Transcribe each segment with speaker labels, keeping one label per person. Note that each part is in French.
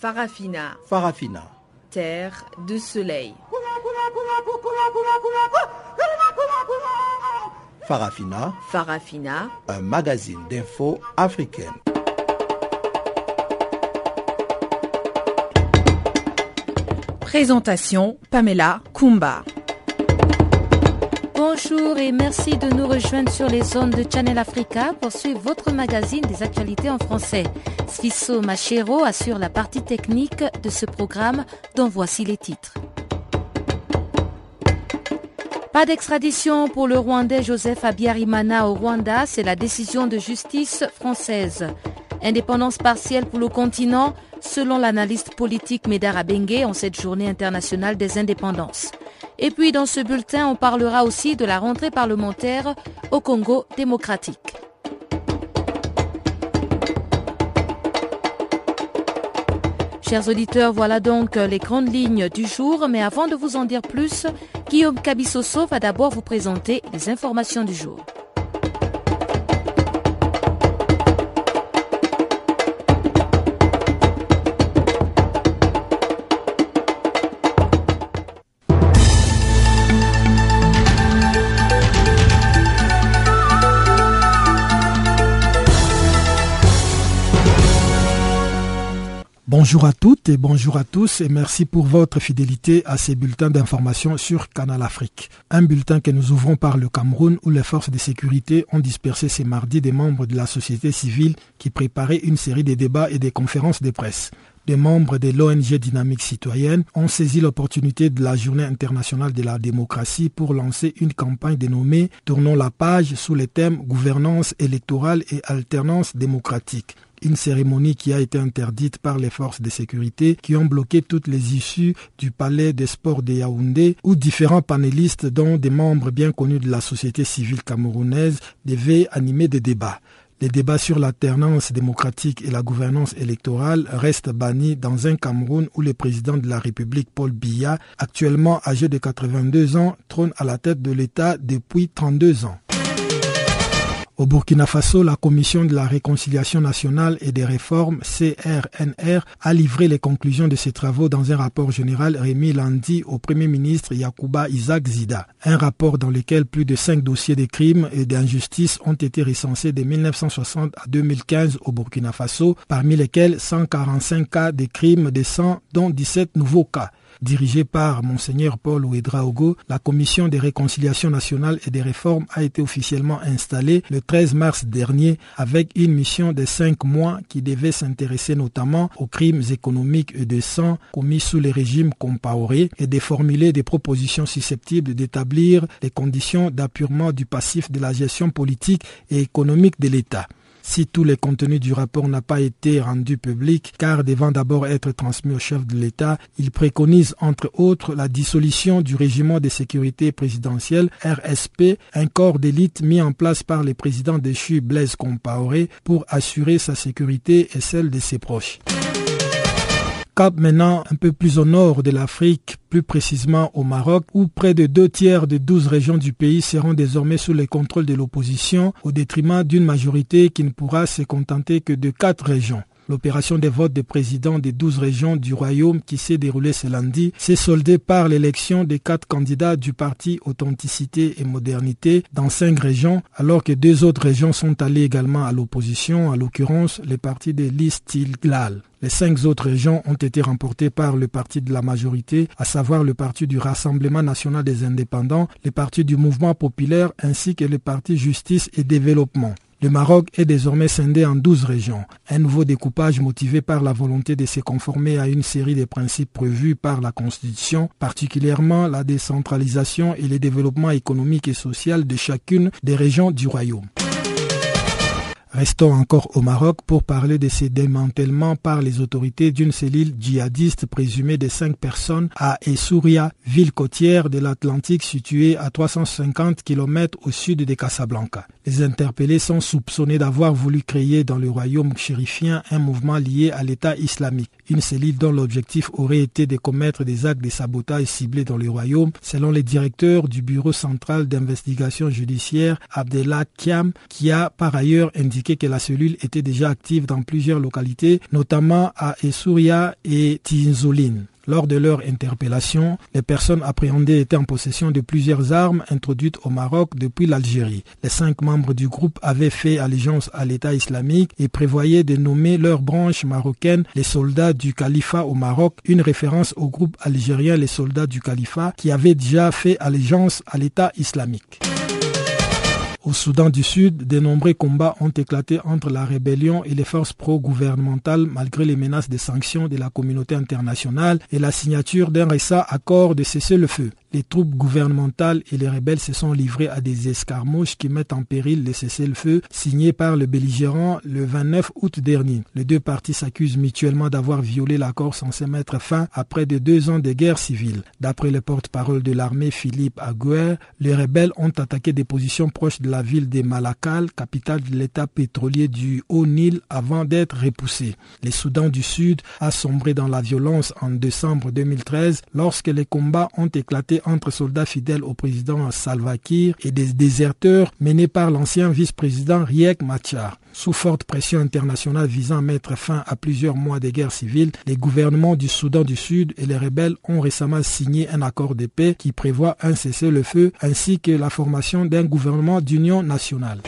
Speaker 1: Farafina.
Speaker 2: Farafina.
Speaker 1: Terre de soleil.
Speaker 2: Farafina.
Speaker 1: Farafina.
Speaker 2: Un magazine d'infos africaine.
Speaker 1: Présentation Pamela Kumba.
Speaker 3: Bonjour et merci de nous rejoindre sur les zones de Channel Africa pour suivre votre magazine des actualités en français. Sfisso Machero assure la partie technique de ce programme dont voici les titres. Pas d'extradition pour le Rwandais Joseph Abiyarimana au Rwanda, c'est la décision de justice française. Indépendance partielle pour le continent, selon l'analyste politique Médard Abengue en cette journée internationale des indépendances. Et puis dans ce bulletin, on parlera aussi de la rentrée parlementaire au Congo démocratique. Chers auditeurs, voilà donc les grandes lignes du jour, mais avant de vous en dire plus, Guillaume Cabissoso va d'abord vous présenter les informations du jour.
Speaker 4: Bonjour à toutes et bonjour à tous et merci pour votre fidélité à ces bulletins d'information sur Canal Afrique. Un bulletin que nous ouvrons par le Cameroun où les forces de sécurité ont dispersé ces mardis des membres de la société civile qui préparaient une série de débats et des conférences de presse. Des membres de l'ONG Dynamique Citoyenne ont saisi l'opportunité de la Journée internationale de la démocratie pour lancer une campagne dénommée Tournons la page sous les thèmes gouvernance électorale et alternance démocratique une cérémonie qui a été interdite par les forces de sécurité qui ont bloqué toutes les issues du palais des sports de Yaoundé où différents panélistes dont des membres bien connus de la société civile camerounaise devaient animer des débats. Les débats sur l'alternance démocratique et la gouvernance électorale restent bannis dans un Cameroun où le président de la République, Paul Biya, actuellement âgé de 82 ans, trône à la tête de l'État depuis 32 ans. Au Burkina Faso, la Commission de la réconciliation nationale et des réformes CRNR a livré les conclusions de ses travaux dans un rapport général remis lundi au Premier ministre Yacouba Isaac Zida. Un rapport dans lequel plus de cinq dossiers de crimes et d'injustices ont été recensés de 1960 à 2015 au Burkina Faso, parmi lesquels 145 cas de crimes de sang, dont 17 nouveaux cas. Dirigée par Monseigneur Paul Ouedraogo, la Commission des réconciliations nationales et des réformes a été officiellement installée le 13 mars dernier avec une mission de cinq mois qui devait s'intéresser notamment aux crimes économiques et de sang commis sous les régimes Compaoré et de formuler des propositions susceptibles d'établir les conditions d'appurement du passif de la gestion politique et économique de l'État si tout le contenu du rapport n'a pas été rendu public, car devant d'abord être transmis au chef de l'État, il préconise entre autres la dissolution du régiment de sécurité présidentielle RSP, un corps d'élite mis en place par le président déchu Blaise Compaoré pour assurer sa sécurité et celle de ses proches. Cap maintenant un peu plus au nord de l'Afrique, plus précisément au Maroc, où près de deux tiers des douze régions du pays seront désormais sous le contrôle de l'opposition, au détriment d'une majorité qui ne pourra se contenter que de quatre régions. L'opération des votes des présidents des douze régions du royaume qui s'est déroulée ce lundi s'est soldée par l'élection des quatre candidats du parti Authenticité et Modernité dans cinq régions, alors que deux autres régions sont allées également à l'opposition, à l'occurrence les partis de l'Istilglal. Les cinq autres régions ont été remportées par le parti de la majorité, à savoir le parti du Rassemblement national des indépendants, le parti du mouvement populaire ainsi que le parti Justice et Développement. Le Maroc est désormais scindé en 12 régions. Un nouveau découpage motivé par la volonté de se conformer à une série de principes prévus par la Constitution, particulièrement la décentralisation et le développement économique et social de chacune des régions du royaume. Restons encore au Maroc pour parler de ces démantèlements par les autorités d'une cellule djihadiste présumée de cinq personnes à Essouria, ville côtière de l'Atlantique située à 350 km au sud de Casablanca. Les interpellés sont soupçonnés d'avoir voulu créer dans le royaume chérifien un mouvement lié à l'État islamique, une cellule dont l'objectif aurait été de commettre des actes de sabotage ciblés dans le royaume, selon le directeur du Bureau central d'investigation judiciaire Abdellah Kiam, qui a par ailleurs indiqué que la cellule était déjà active dans plusieurs localités, notamment à Essouria et Tinzoline. Lors de leur interpellation, les personnes appréhendées étaient en possession de plusieurs armes introduites au Maroc depuis l'Algérie. Les cinq membres du groupe avaient fait allégeance à l'État islamique et prévoyaient de nommer leur branche marocaine les soldats du califat au Maroc, une référence au groupe algérien les soldats du califat qui avaient déjà fait allégeance à l'État islamique. Au Soudan du Sud, de nombreux combats ont éclaté entre la rébellion et les forces pro-gouvernementales malgré les menaces de sanctions de la communauté internationale et la signature d'un récent accord de cessez-le-feu. Les troupes gouvernementales et les rebelles se sont livrés à des escarmouches qui mettent en péril le cessez-le-feu signé par le belligérant le 29 août dernier. Les deux parties s'accusent mutuellement d'avoir violé l'accord censé mettre fin à près de deux ans de guerre civile. D'après le porte-parole de l'armée Philippe Aguer, les rebelles ont attaqué des positions proches de la ville de Malakal, capitale de l'état pétrolier du Haut-Nil, avant d'être repoussés. Le Soudan du Sud a sombré dans la violence en décembre 2013 lorsque les combats ont éclaté entre soldats fidèles au président Salva Kiir et des déserteurs menés par l'ancien vice-président Riek Machar. Sous forte pression internationale visant à mettre fin à plusieurs mois de guerre civile, les gouvernements du Soudan du Sud et les rebelles ont récemment signé un accord de paix qui prévoit un cessez-le-feu ainsi que la formation d'un gouvernement d'union nationale.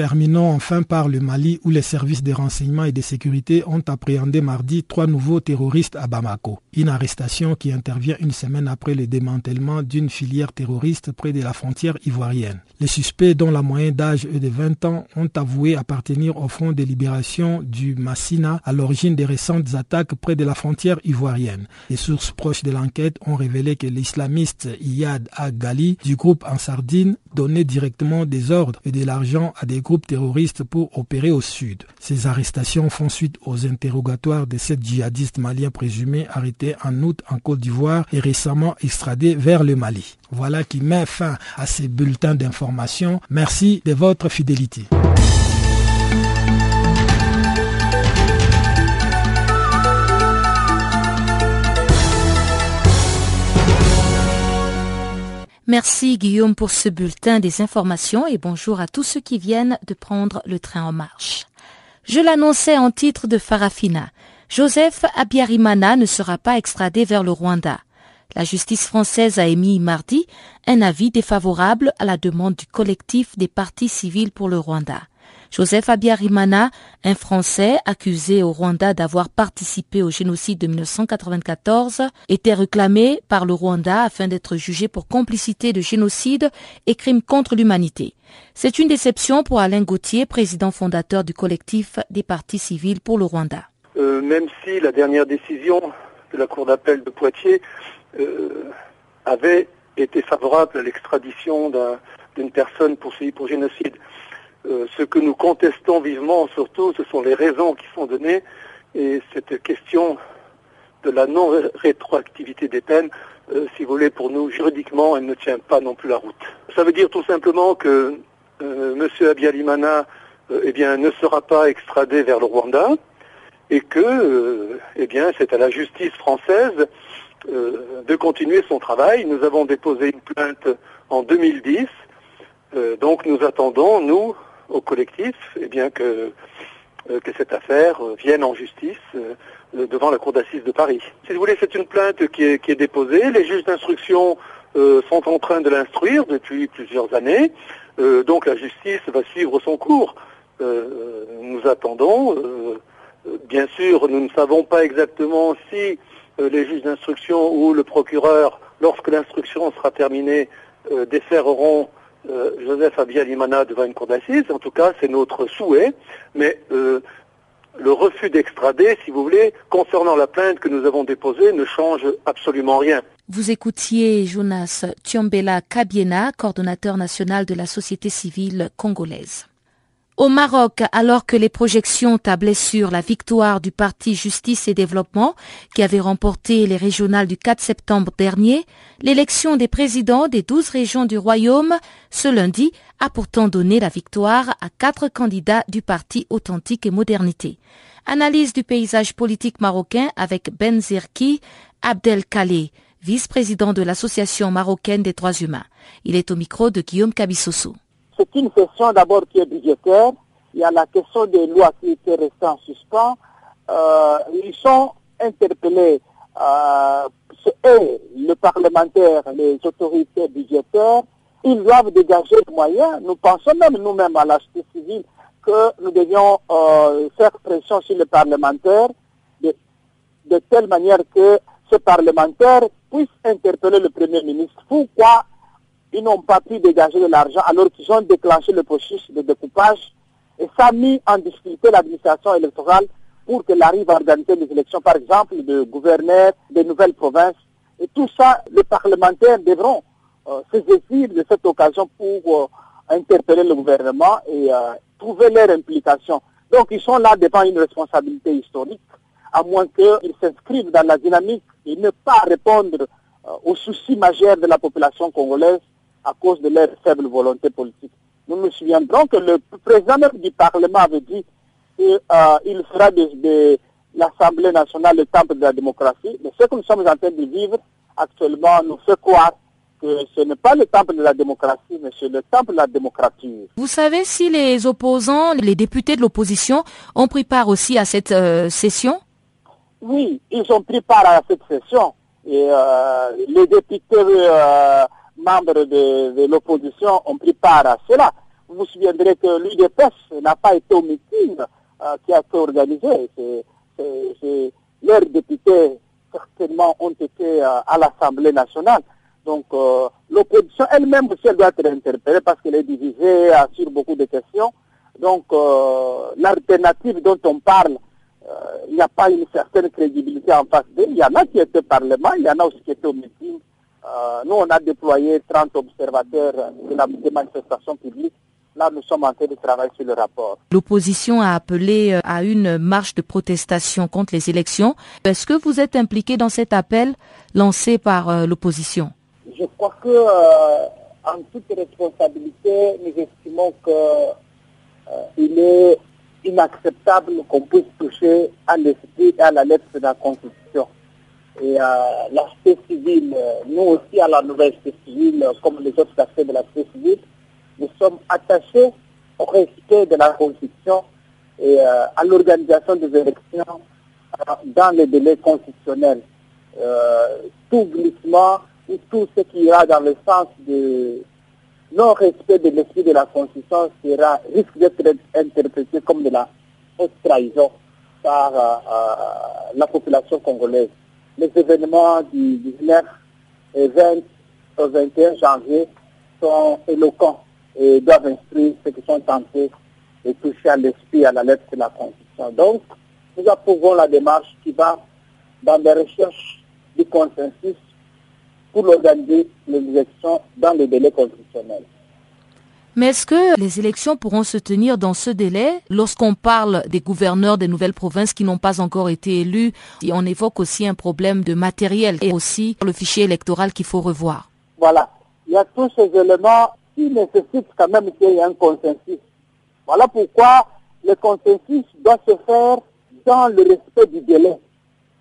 Speaker 4: Terminons enfin par le Mali où les services de renseignement et de sécurité ont appréhendé mardi trois nouveaux terroristes à Bamako. Une arrestation qui intervient une semaine après le démantèlement d'une filière terroriste près de la frontière ivoirienne. Les suspects, dont la moyenne d'âge est de 20 ans, ont avoué appartenir au Front de libération du Massina à l'origine des récentes attaques près de la frontière ivoirienne. Les sources proches de l'enquête ont révélé que l'islamiste Iyad Agali du groupe en Sardine donnait directement des ordres et de l'argent à des groupes terroristes pour opérer au sud. Ces arrestations font suite aux interrogatoires de sept djihadistes maliens présumés arrêtés en août en Côte d'Ivoire et récemment extradés vers le Mali. Voilà qui met fin à ces bulletins d'information. Merci de votre fidélité.
Speaker 3: Merci Guillaume pour ce bulletin des informations et bonjour à tous ceux qui viennent de prendre le train en marche. Je l'annonçais en titre de Farafina. Joseph Abiyarimana ne sera pas extradé vers le Rwanda. La justice française a émis mardi un avis défavorable à la demande du collectif des partis civils pour le Rwanda. Joseph Abiyarimana, un Français accusé au Rwanda d'avoir participé au génocide de 1994, était réclamé par le Rwanda afin d'être jugé pour complicité de génocide et crimes contre l'humanité. C'est une déception pour Alain Gauthier, président fondateur du collectif des partis civils pour le Rwanda.
Speaker 5: Euh, même si la dernière décision de la Cour d'appel de Poitiers euh, avait été favorable à l'extradition d'une personne poursuivie pour génocide, euh, ce que nous contestons vivement surtout, ce sont les raisons qui sont données et cette question de la non-rétroactivité des peines, euh, si vous voulez, pour nous, juridiquement, elle ne tient pas non plus la route. Ça veut dire tout simplement que euh, M. Abiyalimana eh bien, ne sera pas extradé vers le Rwanda et que eh bien, c'est à la justice française de continuer son travail. Nous avons déposé une plainte en 2010. donc nous attendons, nous, au collectif eh bien, que, euh, que cette affaire euh, vienne en justice euh, devant la Cour d'assises de Paris. Si vous voulez, c'est une plainte qui est, qui est déposée. Les juges d'instruction sont en train de l'instruire depuis plusieurs années. donc la justice va suivre son cours. nous attendons. bien sûr, nous ne savons pas exactement si les juges d'instruction ou le procureur, lorsque l'instruction sera terminée, déféreront euh, Joseph Abiyalimana devant une cour d'assises. En tout cas, c'est notre souhait. Mais euh, le refus d'extrader, si vous voulez, concernant la plainte que nous avons déposée, ne change absolument rien.
Speaker 3: Vous écoutiez Jonas Tiombela Kabiena, coordonnateur national de la société civile congolaise. Au Maroc, alors que les projections tablaient sur la victoire du parti Justice et Développement, qui avait remporté les régionales du 4 septembre dernier, l'élection des présidents des douze régions du royaume ce lundi a pourtant donné la victoire à quatre candidats du parti Authentique et Modernité. Analyse du paysage politique marocain avec Ben Zirki Abdelkalé, vice-président de l'Association marocaine des droits humains. Il est au micro de Guillaume Cabissoso.
Speaker 5: Ce
Speaker 6: c'est une question d'abord qui est budgétaire. Il y a la question des lois qui étaient restées en suspens. Euh, ils sont interpellés, euh, et le parlementaire, les autorités budgétaires, ils doivent dégager des moyens. Nous pensons même nous-mêmes à la société civile que nous devions euh, faire pression sur les parlementaires de, de telle manière que ce parlementaire puisse interpeller le Premier ministre. Pourquoi ils n'ont pas pu dégager de l'argent alors qu'ils ont déclenché le processus de découpage et ça a mis en difficulté l'administration électorale pour qu'elle arrive à organiser des élections, par exemple, de gouverneurs des nouvelles provinces. Et tout ça, les parlementaires devront euh, se saisir de cette occasion pour euh, interpeller le gouvernement et euh, trouver leur implication. Donc ils sont là devant une responsabilité historique, à moins qu'ils s'inscrivent dans la dynamique et ne pas répondre aux soucis majeurs de la population congolaise à cause de leur faible volonté politique. Nous nous souviendrons que le président même du Parlement avait dit qu'il euh, fera de, l'Assemblée nationale le temple de la démocratie. Mais ce que nous sommes en train de vivre actuellement nous fait croire que ce n'est pas le temple de la démocratie, mais c'est le temple de la démocratie.
Speaker 3: Vous savez si les opposants, les députés de l'opposition ont pris part aussi à cette euh, session?
Speaker 6: Oui, ils ont pris part à cette session. Et euh, les députés membres de, l'opposition ont pris part à cela. Vous vous souviendrez que l'UDPS n'a pas été au meeting euh, qui a été organisé. leurs députés certainement ont été euh, à l'Assemblée nationale. Donc euh, l'opposition elle-même aussi elle doit être interpellée parce qu'elle est divisée sur beaucoup de questions. Donc l'alternative dont on parle, il n'y a pas une certaine crédibilité en face d'elle. Il y en a qui étaient au Parlement, il y en a aussi qui étaient au meeting. Euh, nous, on a déployé 30 observateurs de la, des manifestations publiques. Là, nous sommes en train de travailler sur le rapport.
Speaker 3: L'opposition a appelé euh, à une marche de protestation contre les élections. Est-ce que vous êtes impliqué dans cet appel lancé par euh, l'opposition?
Speaker 6: Je crois que, en toute responsabilité, nous estimons qu'il est inacceptable qu'on puisse toucher à l'esprit et à la lettre de la Constitution et à l'aspect civil, nous aussi à la nouvelle société civile, comme les autres aspects de la société civile, nous sommes attachés au respect de la Constitution et euh, à l'organisation des élections euh, dans les délais constitutionnels. Euh, tout glissement ou tout ce qui ira dans le sens de non-respect de l'esprit de la Constitution sera, risque d'être interprété comme de la haute trahison par la population congolaise les événements du 19 et 20 au 21 janvier sont éloquents et doivent instruire ceux qui sont tentés de toucher à l'esprit, à la lettre de la Constitution. Donc, nous approuvons la démarche qui va dans des recherches du consensus pour organiser les élections dans les délais constitutionnels.
Speaker 3: Mais est-ce que les élections pourront se tenir dans ce délai? Lorsqu'on parle des gouverneurs des nouvelles provinces qui n'ont pas encore été élus on évoque aussi un problème de matériel et aussi le fichier électoral qu'il faut revoir
Speaker 6: Voilà. Il y a tous ces éléments qui nécessitent quand même qu'il y ait un consensus. Voilà pourquoi le consensus doit se faire dans le respect du délai.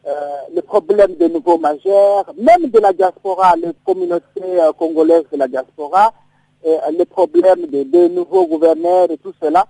Speaker 6: Euh, le problème des nouveaux majeurs, même de la diaspora, les communautés euh, congolaises de la diaspora, les problèmes des, nouveaux gouverneurs et tout cela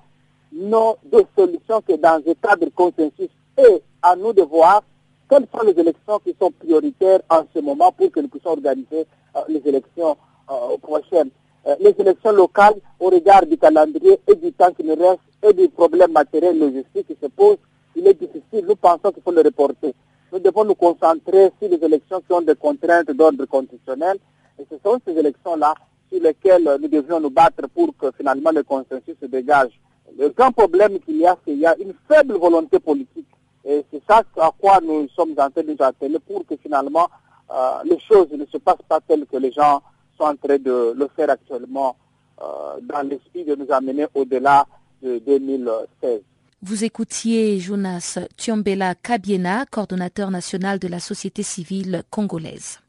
Speaker 6: n'ont de solution que dans un cadre consensus. Et à nous de voir quelles sont les élections qui sont prioritaires en ce moment pour que nous puissions organiser euh, les élections euh, prochaines. Euh, les élections locales, au regard du calendrier et du temps qui nous reste et des problèmes matériels et logistiques qui se posent, il est difficile. Nous pensons qu'il faut le reporter. Nous devons nous concentrer sur les élections qui ont des contraintes d'ordre constitutionnel. Et ce sont ces élections-là sur lesquels nous devrions nous battre pour que finalement le consensus se dégage. Le grand problème qu'il y a, c'est qu'il y a une faible volonté politique. Et c'est ça à quoi nous sommes en train de nous atteler pour que finalement euh, les choses ne se passent pas telles que les gens sont en train de le faire actuellement euh, dans l'esprit de nous amener au-delà de 2016.
Speaker 3: Vous écoutiez Jonas Tiombela Kabiena, coordonnateur national de la société civile congolaise.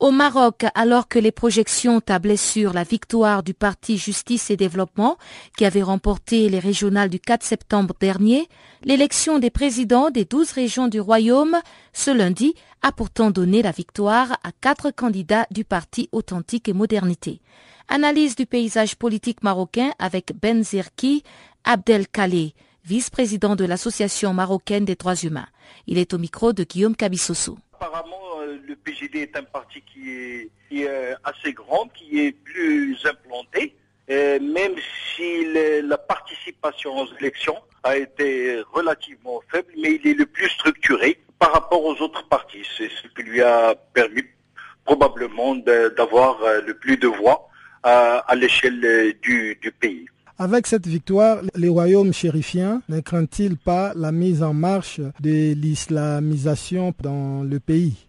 Speaker 3: Au Maroc, alors que les projections tablaient sur la victoire du parti Justice et Développement, qui avait remporté les régionales du 4 septembre dernier, l'élection des présidents des douze régions du royaume ce lundi a pourtant donné la victoire à quatre candidats du parti Authentique et Modernité. Analyse du paysage politique marocain avec Ben Zerki Abdelkalé, vice-président de l'Association marocaine des droits humains. Il est au micro de Guillaume Cabissoso.
Speaker 7: Le PGD est un parti qui est, euh, assez grand, qui est plus implanté, euh, même si la participation aux élections a été relativement faible, mais il est le plus structuré par rapport aux autres partis. C'est ce qui lui a permis probablement d'avoir le plus de voix à, l'échelle du pays.
Speaker 4: Avec cette victoire, les royaumes chérifiens ne craignent-ils pas la mise en marche de l'islamisation dans le pays?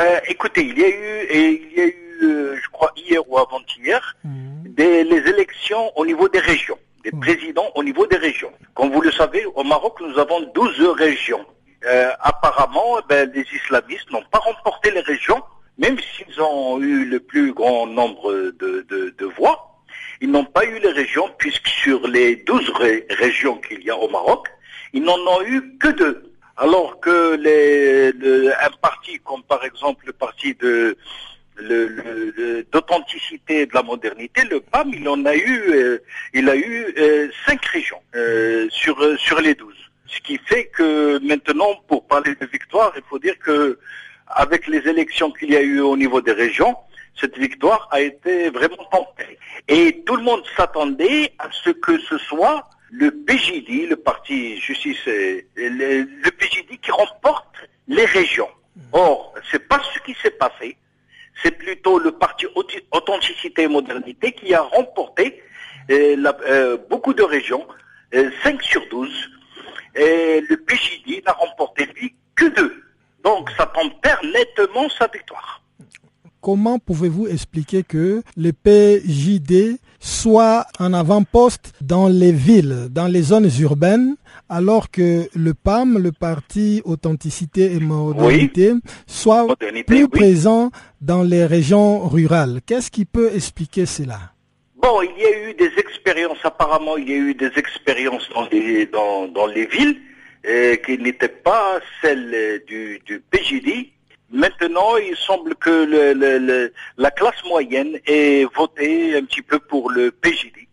Speaker 7: Euh, Écoutez, il y a eu, et il y a eu, euh, je crois hier ou avant-hier, mmh. les élections au niveau des régions, des mmh. présidents au niveau des régions. Comme vous le savez, au Maroc, nous avons 12 régions. Euh, apparemment, ben, les islamistes n'ont pas remporté les régions, même s'ils ont eu le plus grand nombre de voix. Ils n'ont pas eu les régions, puisque sur les 12 régions qu'il y a au Maroc, ils n'en ont eu que deux. Alors que les, un parti comme par exemple le parti de d'authenticité de la modernité, le PAM, il en a eu, euh, il a eu euh, cinq régions euh, sur sur les douze. Ce qui fait que maintenant, pour parler de victoire, il faut dire que avec les élections qu'il y a eu au niveau des régions, cette victoire a été vraiment tentée. Et tout le monde s'attendait à ce que ce soit le PJD, le parti justice, le, le PJD qui remporte les régions. Or, c'est pas ce qui s'est passé. C'est plutôt le parti Authenticité et Modernité qui a remporté euh, euh, beaucoup de régions, 5 euh, sur 12. Et le PJD n'a remporté, lui, que deux. Donc, ça perd nettement sa victoire.
Speaker 4: Comment pouvez-vous expliquer que le PJD soit en avant-poste dans les villes, dans les zones urbaines, alors que le PAM, le Parti Authenticité et Modernité, soit plus présent dans les régions rurales. Qu'est-ce qui peut expliquer cela?
Speaker 7: Bon, il y a eu des expériences, apparemment, il y a eu des expériences dans les, dans, les villes euh, qui n'étaient pas celles du, du PJD Maintenant, il semble que la classe moyenne ait voté un petit peu pour le PJD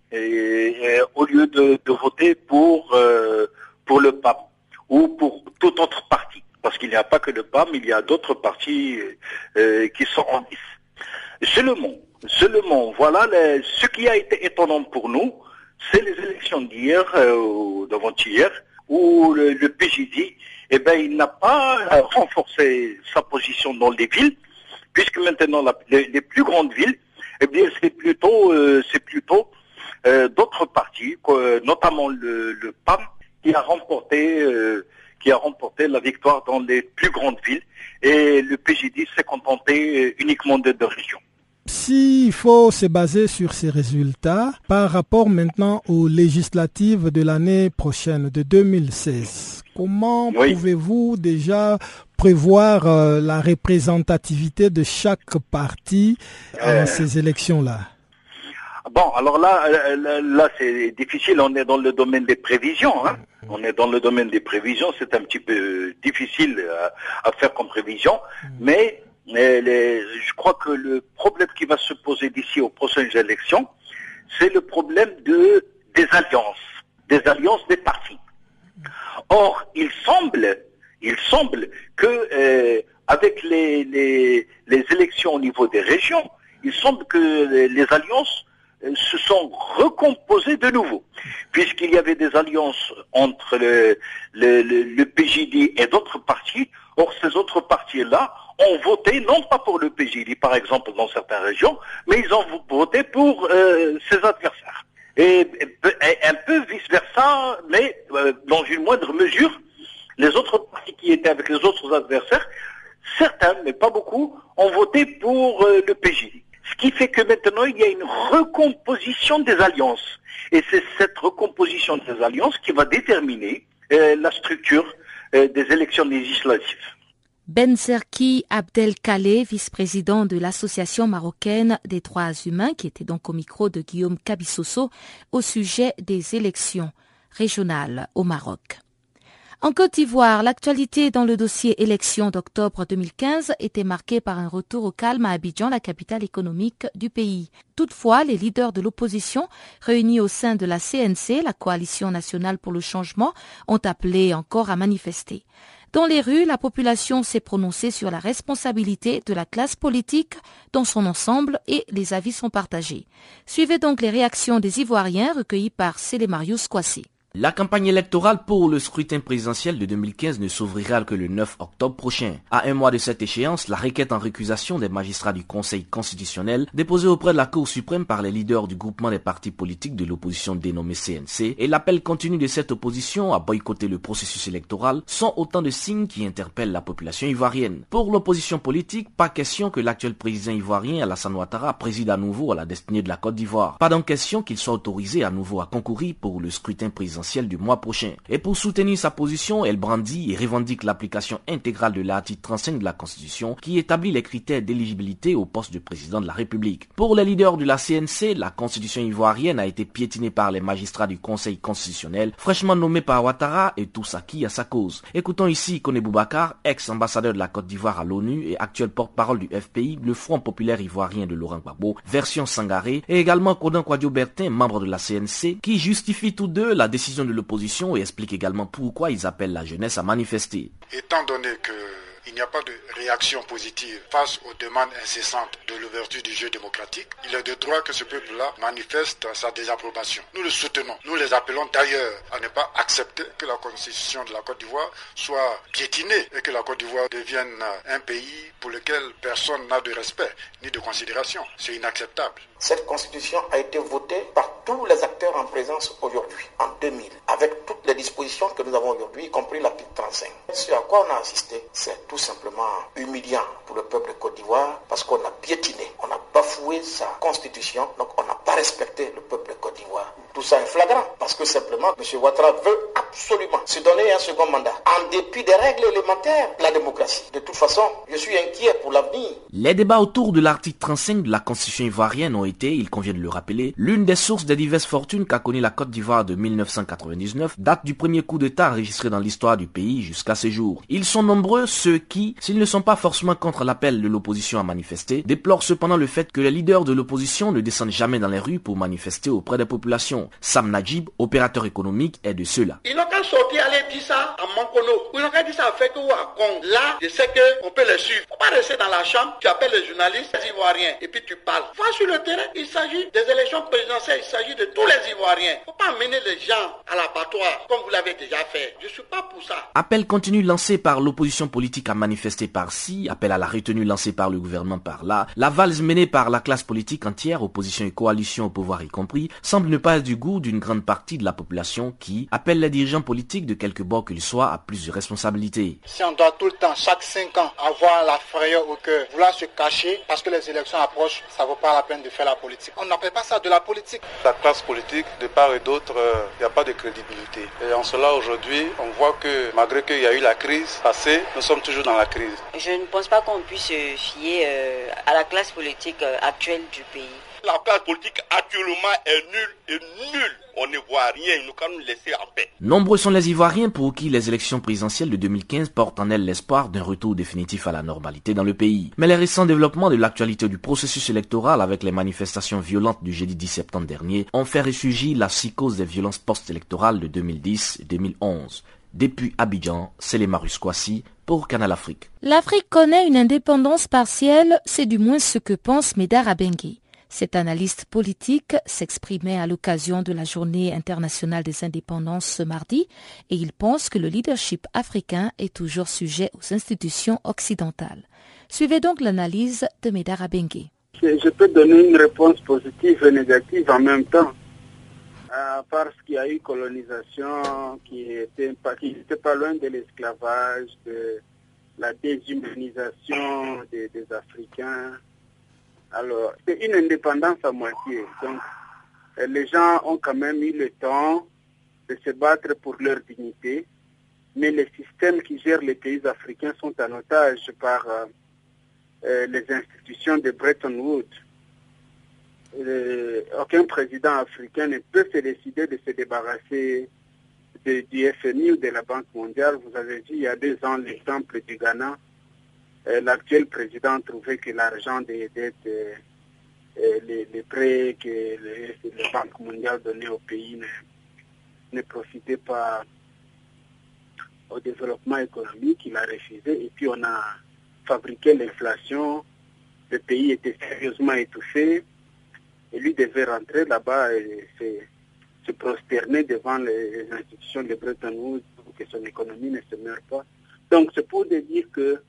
Speaker 7: au lieu de, voter pour euh, pour le PAM ou pour tout autre parti. Parce qu'il n'y a pas que le PAM, il y a d'autres partis euh, qui sont en lice. Seulement, seulement, voilà ce qui a été étonnant pour nous, c'est les élections d'hier euh, ou d'avant-hier où le, le PJD eh ben, il n'a pas euh, renforcé sa position dans les villes, puisque maintenant les, plus grandes villes, eh bien, c'est plutôt, euh, c'est plutôt euh, d'autres partis, notamment le, PAM, qui a remporté, qui a remporté la victoire dans les plus grandes villes, et le PJD s'est contenté uniquement de deux régions.
Speaker 4: S'il faut se baser sur ces résultats par rapport maintenant aux législatives de l'année prochaine, de 2016, comment pouvez-vous déjà prévoir euh, la représentativité de chaque parti dans euh. ces élections-là?
Speaker 7: Bon, alors là, euh, là, c'est difficile. On est dans le domaine des prévisions. Hein. On est dans le domaine des prévisions. C'est un petit peu difficile à, faire comme prévision, mm. mais je crois que le problème qui va se poser d'ici aux prochaines élections, c'est le problème de, des alliances, des alliances des. Or, il semble, il semble que euh, avec les, les, élections au niveau des régions, il semble que les, alliances euh, se sont recomposées de nouveau, puisqu'il y avait des alliances entre le, le, le PJD et d'autres partis. Or, ces autres partis-là ont voté non pas pour le PJD, par exemple, dans certaines régions, mais ils ont voté pour euh, ses adversaires. Et, un peu vice-versa, mais euh, dans une moindre mesure, les autres partis qui étaient avec les autres adversaires, certains, mais pas beaucoup, ont voté pour euh, le PJD. Ce qui fait que maintenant, il y a une recomposition des alliances. Et c'est cette recomposition des alliances qui va déterminer la structure des élections législatives.
Speaker 3: Ben Serki Abdelkalé, vice-président de l'Association marocaine des droits humains, qui était donc au micro de Guillaume Cabissoso au sujet des élections régionales au Maroc. En Côte d'Ivoire, l'actualité dans le dossier élection d'octobre 2015 était marquée par un retour au calme à Abidjan, la capitale économique du pays. Toutefois, les leaders de l'opposition, réunis au sein de la CNC, la Coalition nationale pour le changement, ont appelé encore à manifester. Dans les rues, la population s'est prononcée sur la responsabilité de la classe politique dans son ensemble et les avis sont partagés. Suivez donc les réactions des Ivoiriens recueillies par Célémarius Kwasi.
Speaker 8: La campagne électorale pour le scrutin présidentiel de 2015 ne s'ouvrira que le 9 octobre prochain. À un mois de cette échéance, la requête en récusation des magistrats du Conseil constitutionnel déposée auprès de la Cour suprême par les leaders du groupement des partis politiques de l'opposition dénommé CNC et l'appel continu de cette opposition à boycotter le processus électoral sont autant de signes qui interpellent la population ivoirienne. Pour l'opposition politique, pas question que l'actuel président ivoirien Alassane Ouattara préside à nouveau à la destinée de la Côte d'Ivoire. Pas donc question qu'il soit autorisé à nouveau à concourir pour le scrutin présidentiel du mois prochain. Et pour soutenir sa position, elle brandit et revendique l'application intégrale de l'article 35 de la Constitution qui établit les critères d'éligibilité au poste de président de la République. Pour les leaders de la CNC, la Constitution ivoirienne a été piétinée par les magistrats du Conseil constitutionnel, fraîchement nommés par Ouattara et tous acquis à sa cause. Écoutons ici Kone Boubacar, ex-ambassadeur de la Côte d'Ivoire à l'ONU et actuel porte-parole du FPI, le Front populaire ivoirien de Laurent Gbagbo, version Sangaré, et également Kodan Kwadio Bertin, membre de la CNC, qui justifie tous deux la décision de l'opposition et explique également pourquoi ils appellent la jeunesse à manifester.
Speaker 9: Étant donné que il n'y a pas de réaction positive face aux demandes incessantes de l'ouverture du jeu démocratique, il est de droit que ce peuple-là manifeste sa désapprobation. Nous le soutenons. Nous les appelons d'ailleurs à ne pas accepter que la constitution de la Côte d'Ivoire soit piétinée et que la Côte d'Ivoire devienne un pays pour lequel personne n'a de respect ni de considération. C'est inacceptable.
Speaker 10: Cette constitution a été votée par tous les acteurs en présence aujourd'hui, en 2000, avec toutes les dispositions que nous avons aujourd'hui, y compris l'article 35. Ce à quoi on a assisté, c'est tout simplement humiliant pour le peuple de Côte d'Ivoire parce qu'on a piétiné, on a bafoué sa constitution, donc on n'a pas respecté le peuple de Côte d'Ivoire. Tout ça est flagrant parce que simplement M. Ouattara veut absolument se donner un second mandat en dépit des règles élémentaires de la démocratie. De toute façon, je suis inquiet pour l'avenir.
Speaker 8: Les débats autour de l'article 35 de la constitution ivoirienne ont été, il convient de le rappeler, l'une des sources des diverses fortunes qu'a connu la Côte d'Ivoire de 1999, date du premier coup d'État enregistré dans l'histoire du pays jusqu'à ce jour. Ils sont nombreux ceux qui, s'ils ne sont pas forcément contre l'appel de l'opposition à manifester, déplorent cependant le fait que les leaders de l'opposition ne descendent jamais dans les rues pour manifester auprès des populations. Sam Najib, opérateur économique, est de ceux-là.
Speaker 11: Ils n'ont qu'à sortir aller dire ça à Mankono. Ils n'ont qu'à dire ça à Fekou ou à Kong. Là, je sais qu'on peut les suivre. Faut pas rester dans la chambre, tu appelles les journalistes, les Ivoiriens, et puis tu parles. Sur le terrain, il s'agit des élections présidentielles, il s'agit de tous les Ivoiriens. Faut pas amener les gens à l'abattoir, comme vous l'avez déjà fait. Je suis pas pour ça.
Speaker 8: Appel continu lancé par l'opposition politique à manifester par-ci, appel à la retenue lancé par le gouvernement par-là, la valse menée par la classe politique entière, opposition et coalition au pouvoir y compris, semble ne pas être du goût d'une grande partie de la population qui appelle les dirigeants politiques de quelque bord qu'ils soient à plus de responsabilités.
Speaker 12: Si on doit tout le temps, chaque cinq ans, avoir la frayeur au cœur, vouloir se cacher parce que les élections approchent, ça vaut pas la peine de faire la politique. On n'appelle pas ça de la politique.
Speaker 13: La classe politique, de part et d'autre, il n'y a pas de crédibilité. Et en cela, aujourd'hui, on voit que malgré qu'il y a eu la crise passée, nous sommes toujours dans la crise.
Speaker 14: Je ne pense pas qu'on puisse se fier euh, à la classe politique euh, actuelle du pays.
Speaker 11: La classe politique actuellement est nulle et nulle. On ne voit rien, nous quand nous laisser en paix.
Speaker 8: Nombreux sont les Ivoiriens pour qui les élections présidentielles de 2015 portent en elles l'espoir d'un retour définitif à la normalité dans le pays. Mais les récents développements de l'actualité du processus électoral avec les manifestations violentes du jeudi 10 septembre dernier ont fait ressurgir la psychose des violences post-électorales de 2010 et 2011. Depuis Abidjan, c'est les Marus pour Canal Afrique.
Speaker 3: L'Afrique connaît une indépendance partielle, c'est du moins ce que pense Médard Abengue. Cet analyste politique s'exprimait à l'occasion de la journée internationale des indépendances ce mardi et il pense que le leadership africain est toujours sujet aux institutions occidentales. Suivez donc l'analyse de Médard Abengue.
Speaker 6: Je peux donner une réponse positive et négative en même temps. Euh, parce qu'il y a eu colonisation qui était pas, loin de l'esclavage, de la déshumanisation des Africains. Alors, c'est une indépendance à moitié. Donc, les gens ont quand même eu le temps de se battre pour leur dignité, mais les systèmes qui gèrent les pays africains sont en otage par euh, euh, les institutions de Bretton Woods. Euh, aucun président africain ne peut se décider de se débarrasser
Speaker 15: du FMI ou de la Banque mondiale. Vous avez vu il y a deux ans l'exemple du Ghana. Euh, l'actuel président trouvait que l'argent des dettes, euh, les, prêts que la Banque mondiale donnait au pays ne, profitait pas au développement économique. Il a refusé et puis on a fabriqué l'inflation. Le pays était sérieusement étouffé et lui devait rentrer là-bas et se, prosterner devant les, institutions de Bretton Woods pour que son économie ne se meure pas. Donc c'est pour dire que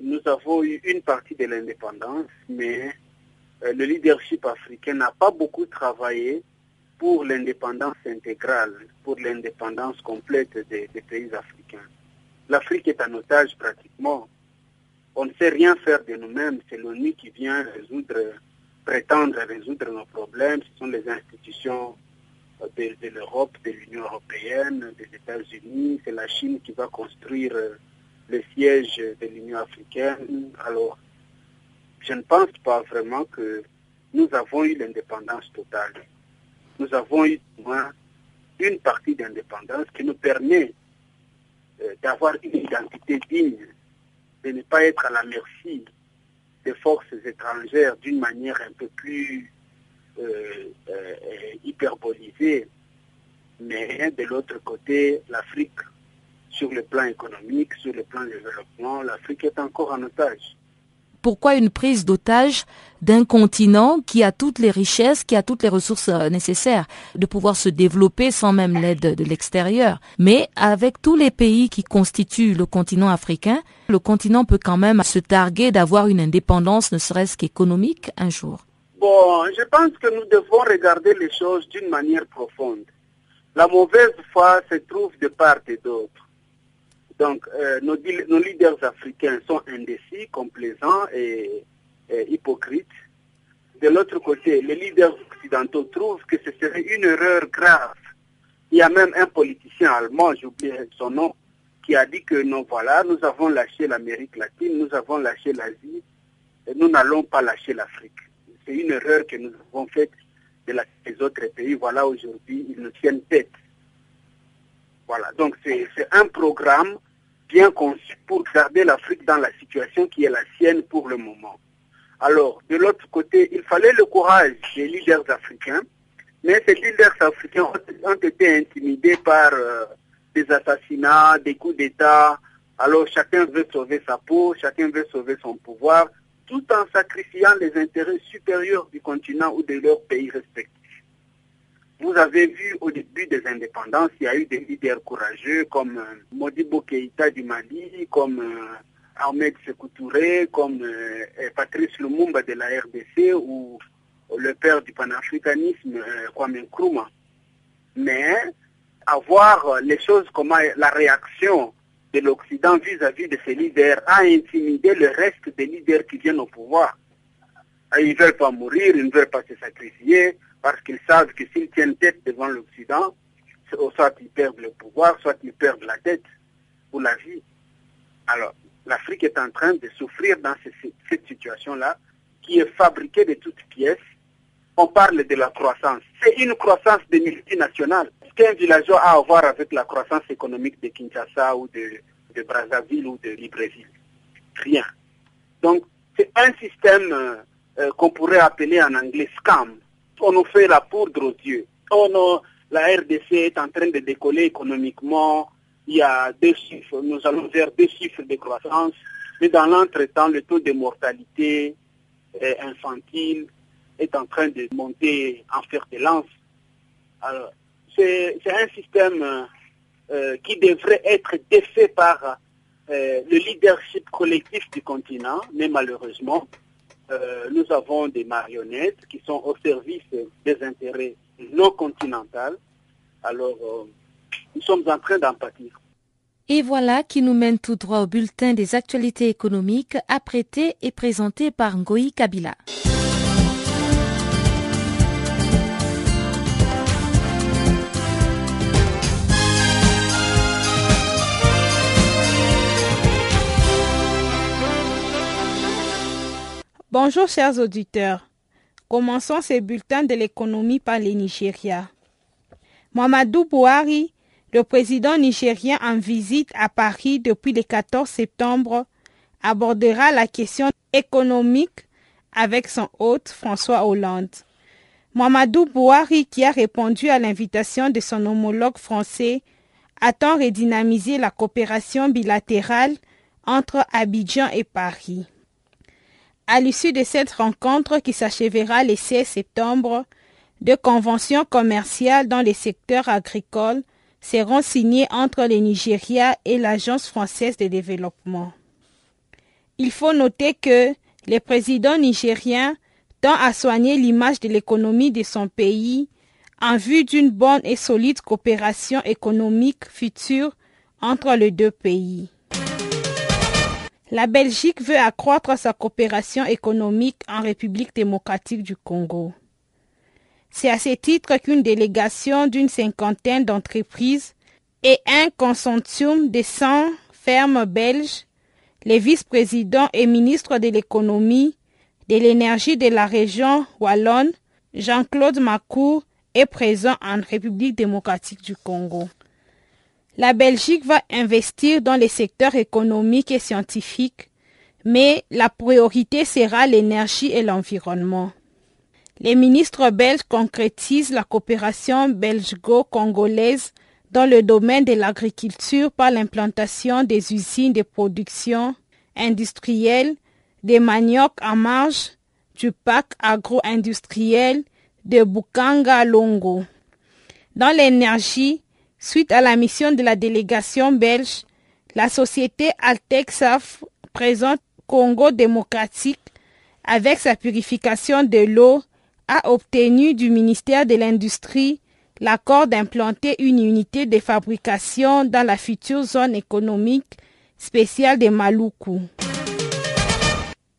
Speaker 15: nous avons eu une partie de l'indépendance, mais euh, le leadership africain n'a pas beaucoup travaillé pour l'indépendance intégrale, pour l'indépendance complète des, pays africains. L'Afrique est en otage pratiquement. On ne sait rien faire de nous-mêmes, c'est l'ONU qui vient résoudre prétendre résoudre nos problèmes, ce sont les institutions de, l'Europe, de l'Union européenne, des États-Unis, c'est la Chine qui va construire euh, le siège de l'Union africaine. Alors, je ne pense pas vraiment que nous avons eu l'indépendance totale. Nous avons eu moins une partie d'indépendance qui nous permet euh, d'avoir une identité digne, de ne pas être à la merci des forces étrangères d'une manière un peu plus euh, euh, hyperbolisée. Mais de l'autre côté, l'Afrique, sur le plan économique, sur le plan développement, l'Afrique est encore en otage
Speaker 3: pourquoi une prise d'otage d'un continent qui a toutes les richesses, qui a toutes les ressources euh, nécessaires de pouvoir se développer sans même l'aide de l'extérieur? Mais avec tous les pays qui constituent le continent africain, le continent peut quand même se targuer d'avoir une indépendance, ne serait-ce qu'économique, un jour.
Speaker 15: Bon, je pense que nous devons regarder les choses d'une manière profonde. La mauvaise foi se trouve de part et d'autre. Donc, euh, nos, leaders africains sont indécis, complaisants et, hypocrites. De l'autre côté, les leaders occidentaux trouvent que ce serait une erreur grave. Il y a même un politicien allemand, j'oublie son nom, qui a dit que non, voilà, nous avons lâché l'Amérique latine, nous avons lâché l'Asie, et nous n'allons pas lâcher l'Afrique. C'est une erreur que nous avons faite de les autres pays. Voilà, aujourd'hui, ils nous tiennent tête. Voilà, donc c'est un programme bien conçu pour garder l'Afrique dans la situation qui est la sienne pour le moment. Alors, de l'autre côté, il fallait le courage des leaders africains, mais ces leaders africains ont, été intimidés par euh, des assassinats, des coups d'État. Alors, chacun veut sauver sa peau, chacun veut sauver son pouvoir, tout en sacrifiant les intérêts supérieurs du continent ou de leur pays respectifs. Vous avez vu au début des indépendances, il y a eu des leaders courageux comme euh, Modibo Keïta du Mali, comme euh, Ahmed Sekou comme euh, Patrice Lumumba de la RDC ou le père du panafricanisme, Kwame Nkrumah. Mais avoir les choses, comment la réaction de l'Occident vis-à-vis de ces leaders a intimidé le reste des leaders qui viennent au pouvoir. Ils ne veulent pas mourir, ils ne veulent pas se sacrifier, parce qu'ils savent que s'ils tiennent tête devant l'Occident, soit ils perdent le pouvoir, soit ils perdent la tête ou la vie. Alors, l'Afrique est en train de souffrir dans cette situation-là, qui est fabriquée de toutes pièces. On parle de la croissance. C'est une croissance de multinationales. Qu'un villageois a à voir avec la croissance économique de Kinshasa ou de, de Brazzaville ou de Libreville Rien. Donc, c'est un système euh, euh, qu'on pourrait appeler en anglais scam on nous fait la poudre aux yeux. Oh la RDC est en train de décoller économiquement, il y a deux chiffres, nous allons vers deux chiffres de croissance, mais dans l'entretemps, le taux de mortalité infantile est en train de monter en fer de lance. Alors, c'est un système euh, qui devrait être défait par euh, le leadership collectif du continent, mais malheureusement, euh, nous avons des marionnettes qui sont au service des intérêts non continentaux. Alors, euh, nous sommes en train d'en pâtir.
Speaker 3: Et voilà qui nous mène tout droit au bulletin des actualités économiques apprêté et présenté par Ngoï Kabila.
Speaker 16: Bonjour chers auditeurs. Commençons ces bulletins de l'économie par les Nigeria. Mamadou Bouhari, le président nigérien en visite à Paris depuis le 14 septembre abordera la question économique avec son hôte François Hollande. Mamadou Bouhari, qui a répondu à l'invitation de son homologue français, attend redynamiser la coopération bilatérale entre Abidjan et Paris. À l'issue de cette rencontre qui s'achèvera le 16 septembre, deux conventions commerciales dans les secteurs agricoles seront signées entre le Nigeria et l'Agence française de développement. Il faut noter que le président nigérien tend à soigner l'image de l'économie de son pays en vue d'une bonne et solide coopération économique future entre les deux pays. La Belgique veut accroître sa coopération économique en République démocratique du Congo. C'est à ce titre qu'une délégation d'une cinquantaine d'entreprises et un consortium de 100 fermes belges, les vice-présidents et ministres de l'économie, de l'énergie de la région wallonne, Jean-Claude Macour, est présent en République démocratique du Congo. La Belgique va investir dans les secteurs économiques et scientifiques, mais la priorité sera l'énergie et l'environnement. Les ministres belges concrétisent la coopération belgo-congolaise dans le domaine de l'agriculture par l'implantation des usines de production industrielle des manioc en marge du parc agro-industriel de Bukanga Longo. Dans l'énergie, suite à la mission de la délégation belge, la société Altexaf présente Congo démocratique avec sa purification de l'eau a obtenu du ministère de l'Industrie l'accord d'implanter une unité de fabrication dans la future zone économique spéciale de Maluku.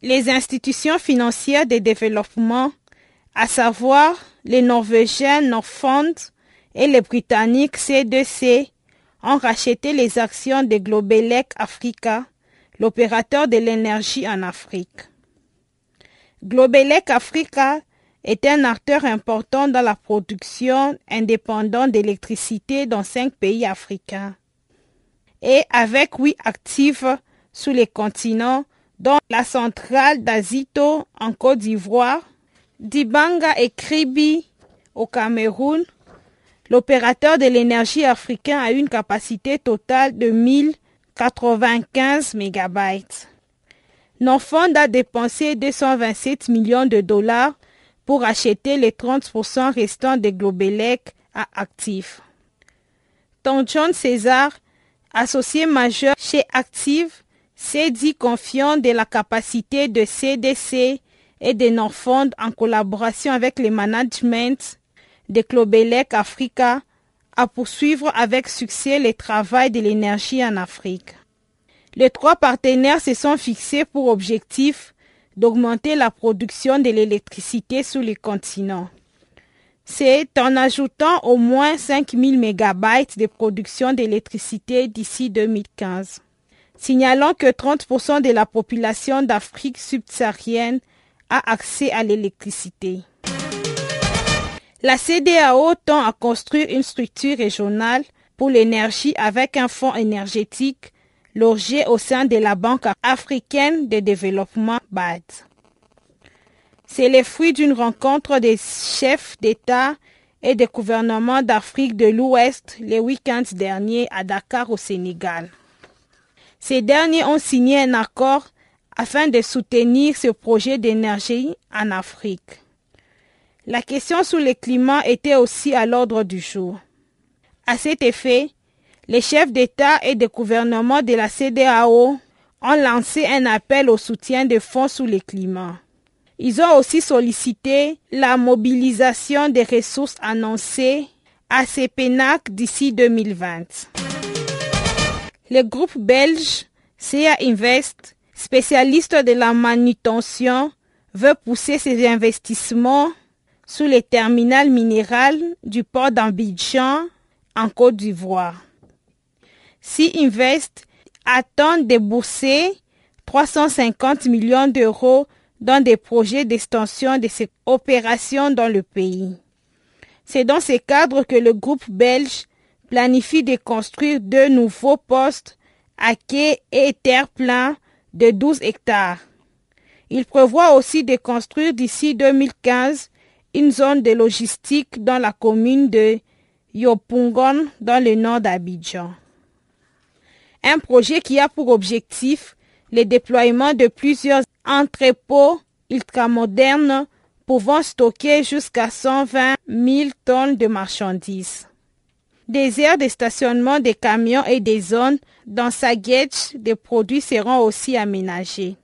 Speaker 16: Les institutions financières de développement, à savoir les Norvégiens Norfond et les Britanniques C2C, ont racheté les actions de Globelec Africa, l'opérateur de l'énergie en Afrique. Globelec Africa est un acteur important dans la production indépendante d'électricité dans cinq pays africains. Et avec huit actifs sous les continents, dont la centrale d'Azito en Côte d'Ivoire, Dibanga et Kribi au Cameroun, l'opérateur de l'énergie africain a une capacité totale de 1095 MB. Nofond a dépensé 227 millions de dollars pour acheter les 30% restants de Globelec à actif. John César, associé majeur chez Active, s'est dit confiant de la capacité de CDC et de Norfond en collaboration avec le management de Globelec Africa à poursuivre avec succès le travail de l'énergie en Afrique. Les trois partenaires se sont fixés pour objectif d'augmenter la production de l'électricité sur les continents. C'est en ajoutant au moins 5000 MB de production d'électricité d'ici 2015. Signalons que 30% de la population d'Afrique subsaharienne a accès à l'électricité. La CDAO tend à construire une structure régionale pour l'énergie avec un fonds énergétique logé au sein de la Banque africaine de développement BAD. C'est le fruit d'une rencontre des chefs d'État et de gouvernement d'Afrique de l'Ouest le week-end dernier à Dakar au Sénégal. Ces derniers ont signé un accord afin de soutenir ce projet d'énergie en Afrique. La question sur le climat était aussi à l'ordre du jour. À cet effet, les chefs d'État et de gouvernement de la CDAO ont lancé un appel au soutien des fonds sur le climat. Ils ont aussi sollicité la mobilisation des ressources annoncées à CEPENAC d'ici 2020. Le groupe belge CA Invest, spécialiste de la manutention, veut pousser ses investissements sous les terminales minérales du port d'Abidjan en Côte d'Ivoire. Si Invest attend débourser 350 millions d'euros dans des projets d'extension de ses opérations dans le pays. C'est dans ce cadre que le groupe belge planifie de construire deux nouveaux postes à quai et terre-plein de 12 hectares. Il prévoit aussi de construire d'ici 2015 une zone de logistique dans la commune de Yopungon dans le nord d'Abidjan. Un projet qui a pour objectif le déploiement de plusieurs entrepôts ultramodernes pouvant stocker jusqu'à 120 000 tonnes de marchandises. Des aires de stationnement des camions et des zones dans sa des produits seront aussi aménagés.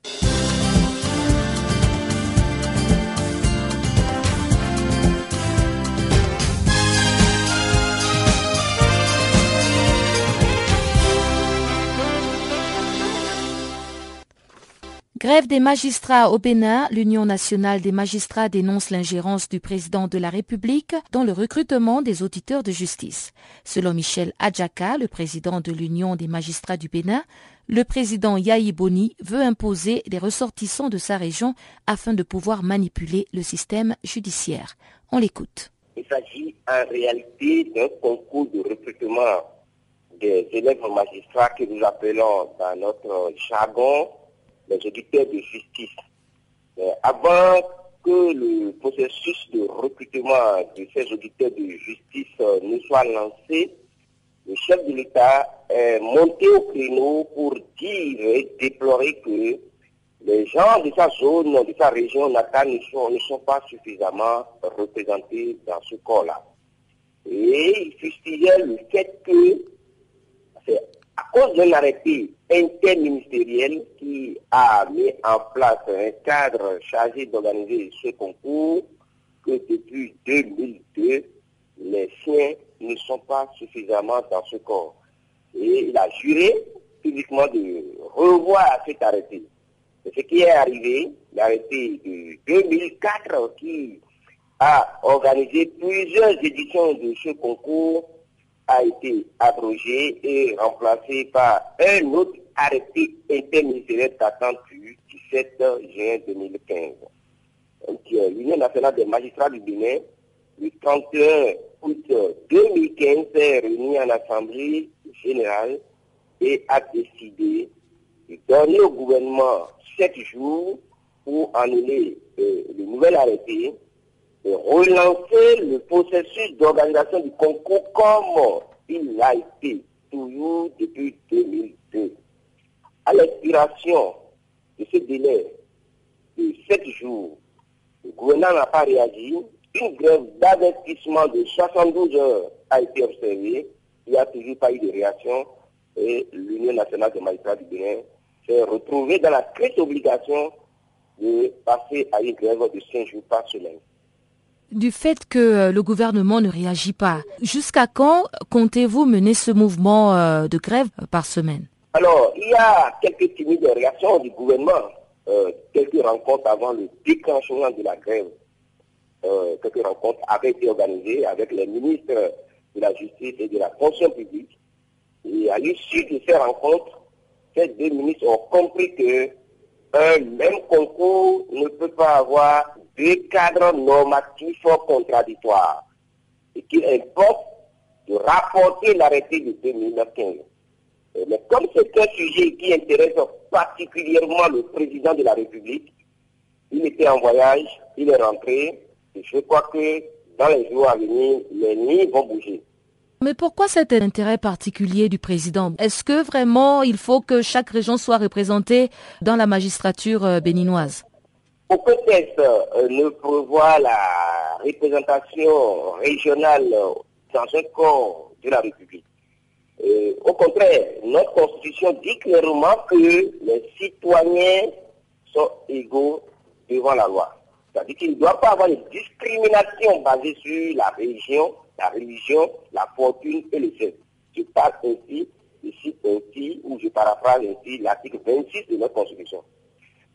Speaker 3: Grève des magistrats au Bénin, l'Union nationale des magistrats dénonce l'ingérence du président de la République dans le recrutement des auditeurs de justice. Selon Michel Adjaka, le président de l'Union des magistrats du Bénin, le président Yahi Boni veut imposer des ressortissants de sa région afin de pouvoir manipuler le système judiciaire. On l'écoute.
Speaker 17: Il s'agit en réalité d'un concours de recrutement des élèves magistrats que nous appelons dans notre jargon les auditeurs de justice. avant que le processus de recrutement de ces auditeurs de justice euh, ne soit lancé, le chef de l'État est monté au créneau pour dire et déplorer que les gens de sa zone, de sa région natale ne sont, ne sont pas suffisamment représentés dans ce corps-là. Et il fustigait le fait que à cause d'un arrêté interministériel qui a mis en place un cadre chargé d'organiser ce concours, que depuis 2002, les siens ne sont pas suffisamment dans ce corps. Et il a juré publiquement de revoir cet arrêté. ce qui est arrivé, l'arrêté de 2004 qui a organisé plusieurs éditions de ce concours a été abrogé et remplacé par un autre arrêté interministériel datant du 17 juin 2015. L'Union nationale des magistrats du Bénin, le 31 août 2015, s'est réunie en Assemblée générale et a décidé de donner au gouvernement sept jours pour annuler euh, le nouvel arrêté et relancer le processus d'organisation du concours comme il a été toujours depuis 2002. À l'expiration de ce délai de 7 jours, le gouvernement n'a pas réagi. Une grève d'investissement de 72 heures a été observée. Il n'y a toujours pas eu de réaction et l'Union nationale des magistrats du Bénin s'est retrouvée dans la triste obligation de passer à une grève de 5 jours par semaine
Speaker 3: du fait que euh, le gouvernement ne réagit pas. Jusqu'à quand comptez-vous mener ce mouvement euh, de grève par semaine?
Speaker 17: Alors, il y a quelques timides réactions du gouvernement, euh, quelques rencontres avant le déclenchement de la grève. quelques rencontres avaient été organisées avec les ministres de la Justice et de la Fonction publique. Et à l'issue de ces rencontres, ces deux ministres ont compris que un même concours ne peut pas avoir deux cadres normatifs contradictoires et qu'il importe de rapporter l'arrêté de 2015. Mais comme c'est un sujet qui intéresse particulièrement le président de la République, il était en voyage, il est rentré, et je crois que dans les jours à venir, les nids vont bouger.
Speaker 3: Mais pourquoi cet intérêt particulier du président? Est-ce que vraiment il faut que chaque région soit représentée dans la magistrature euh, béninoise?
Speaker 17: Aucun texte euh, ne prévoit la représentation régionale dans un corps de la République. au contraire, notre constitution dit clairement que les citoyens sont égaux devant la loi. C'est-à-dire qu'il ne doit pas avoir de discrimination basée sur la région, la religion, la fortune et le sexe. Je parle ainsi, ici ainsi, ou je paraphrase ainsi l'article 26 de notre constitution.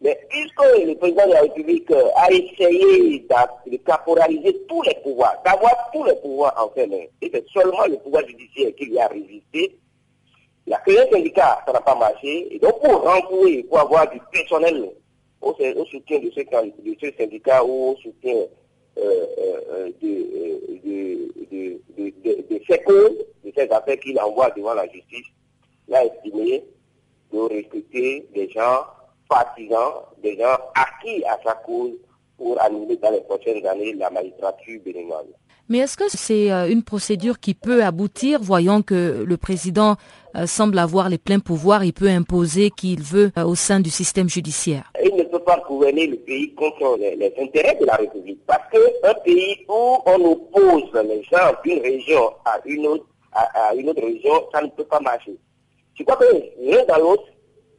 Speaker 17: Mais puisque le président de la République euh, a essayé de caporaliser tous les pouvoirs, d'avoir tous les pouvoirs en fait et c'est seulement le pouvoir judiciaire qui lui a résisté, il a que syndicat, ça n'a pas marché. Et donc pour rentrer, pour avoir du personnel au, soutien de ce, de ce, syndicat ou au soutien euh, euh, de, de, de, de, de, ces affaires qu'il envoie devant la justice, il a estimé de recruter des gens partisans, des gens acquis à sa cause pour animer dans les prochaines années la magistrature béninoise.
Speaker 3: Mais est-ce que c'est euh, une procédure qui peut aboutir, voyant que le président euh, semble avoir les pleins pouvoirs, il peut imposer qu'il veut euh, au sein du système judiciaire?
Speaker 17: Il ne peut pas gouverner le pays contre les, intérêts de la République. Parce qu'un pays où on oppose les gens d'une région à une autre, à, une autre région, ça ne peut pas marcher. Je crois que l'un dans l'autre,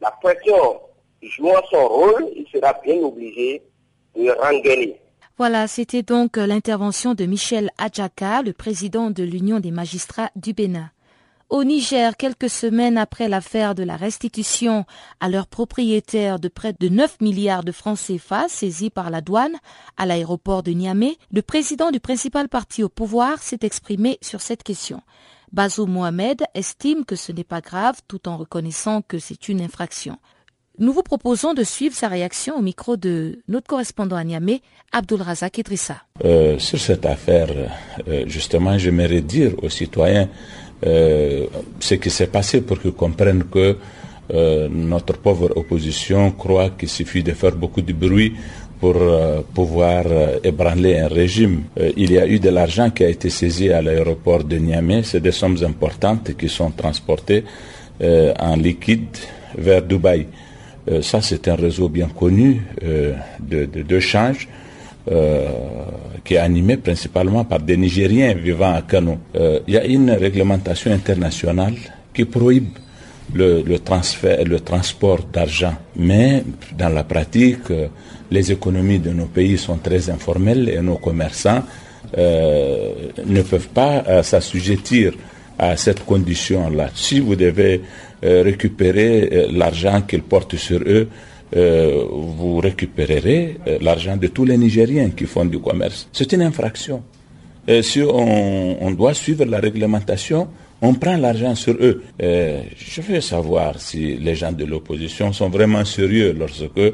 Speaker 17: la pression jouant son rôle, il sera bien obligé de rengainer.
Speaker 3: Voilà, c'était donc l'intervention de Michel Adjaka, le président de l'Union des magistrats du Bénin. Au Niger, quelques semaines après l'affaire de la restitution à leurs propriétaires de près de 9 milliards de francs CFA saisis par la douane à l'aéroport de Niamey, le président du principal parti au pouvoir s'est exprimé sur cette question. Bazou Mohamed estime que ce n'est pas grave tout en reconnaissant que c'est une infraction. Nous vous proposons de suivre sa réaction au micro de notre correspondant à Niamey, Abdul Razak Idrissa.
Speaker 18: Euh, sur cette affaire, euh, justement, j'aimerais dire aux citoyens euh, ce qui s'est passé pour qu'ils comprennent que notre pauvre opposition croit qu'il suffit de faire beaucoup de bruit pour pouvoir ébranler un régime. il y a eu de l'argent qui a été saisi à l'aéroport de Niamey. C'est des sommes importantes qui sont transportées en liquide vers Dubaï. Euh, ça, c'est un réseau bien connu euh, de, de, euh, qui est animé principalement par des Nigériens vivant à Kano. Il y a une réglementation internationale qui prohibe le, transfert, le transport d'argent. Mais dans la pratique, les économies de nos pays sont très informelles et nos commerçants ne peuvent pas s'assujettir à cette condition-là. Si vous devez euh, récupérer euh, l'argent qu'ils portent sur eux, euh, vous récupérerez l'argent de tous les Nigériens qui font du commerce. C'est une infraction. si on, doit suivre la réglementation, on prend l'argent sur eux. je veux savoir si les gens de l'opposition sont vraiment sérieux lorsque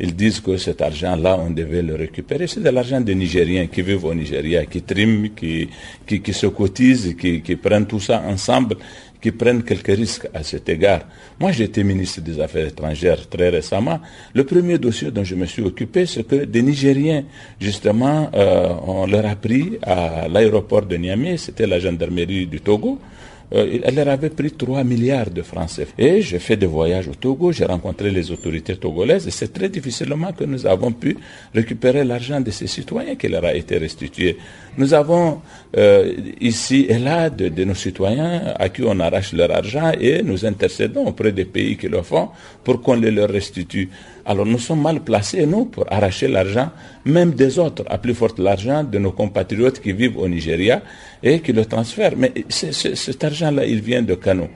Speaker 18: ils disent que cet argent-là, on devait le récupérer. C'est de l'argent des Nigériens qui vivent au Nigeria, qui triment, qui, qui, se cotisent, qui, qui prennent tout ça ensemble qui prennent quelques risques à cet égard. Moi, j'ai été ministre des Affaires étrangères très récemment. Le premier dossier dont je me suis occupé, c'est que des Nigériens, justement, euh, on leur a pris à l'aéroport de Niamey, c'était la gendarmerie du Togo, euh, elle leur avait pris 3 milliards de francs. Et j'ai fait des voyages au Togo, j'ai rencontré les autorités togolaises et c'est très difficilement que nous avons pu récupérer l'argent de ces citoyens qui leur a été restitué. Nous avons euh, ici et là de, de, nos citoyens à qui on arrache leur argent et nous intercédons auprès des pays qui le font pour qu'on les leur restitue. Alors nous sommes mal placés, nous, pour arracher l'argent, même des autres, à plus forte l'argent de nos compatriotes qui vivent au Nigeria et qui le transfèrent. Mais cet argent-là, il vient de Kano.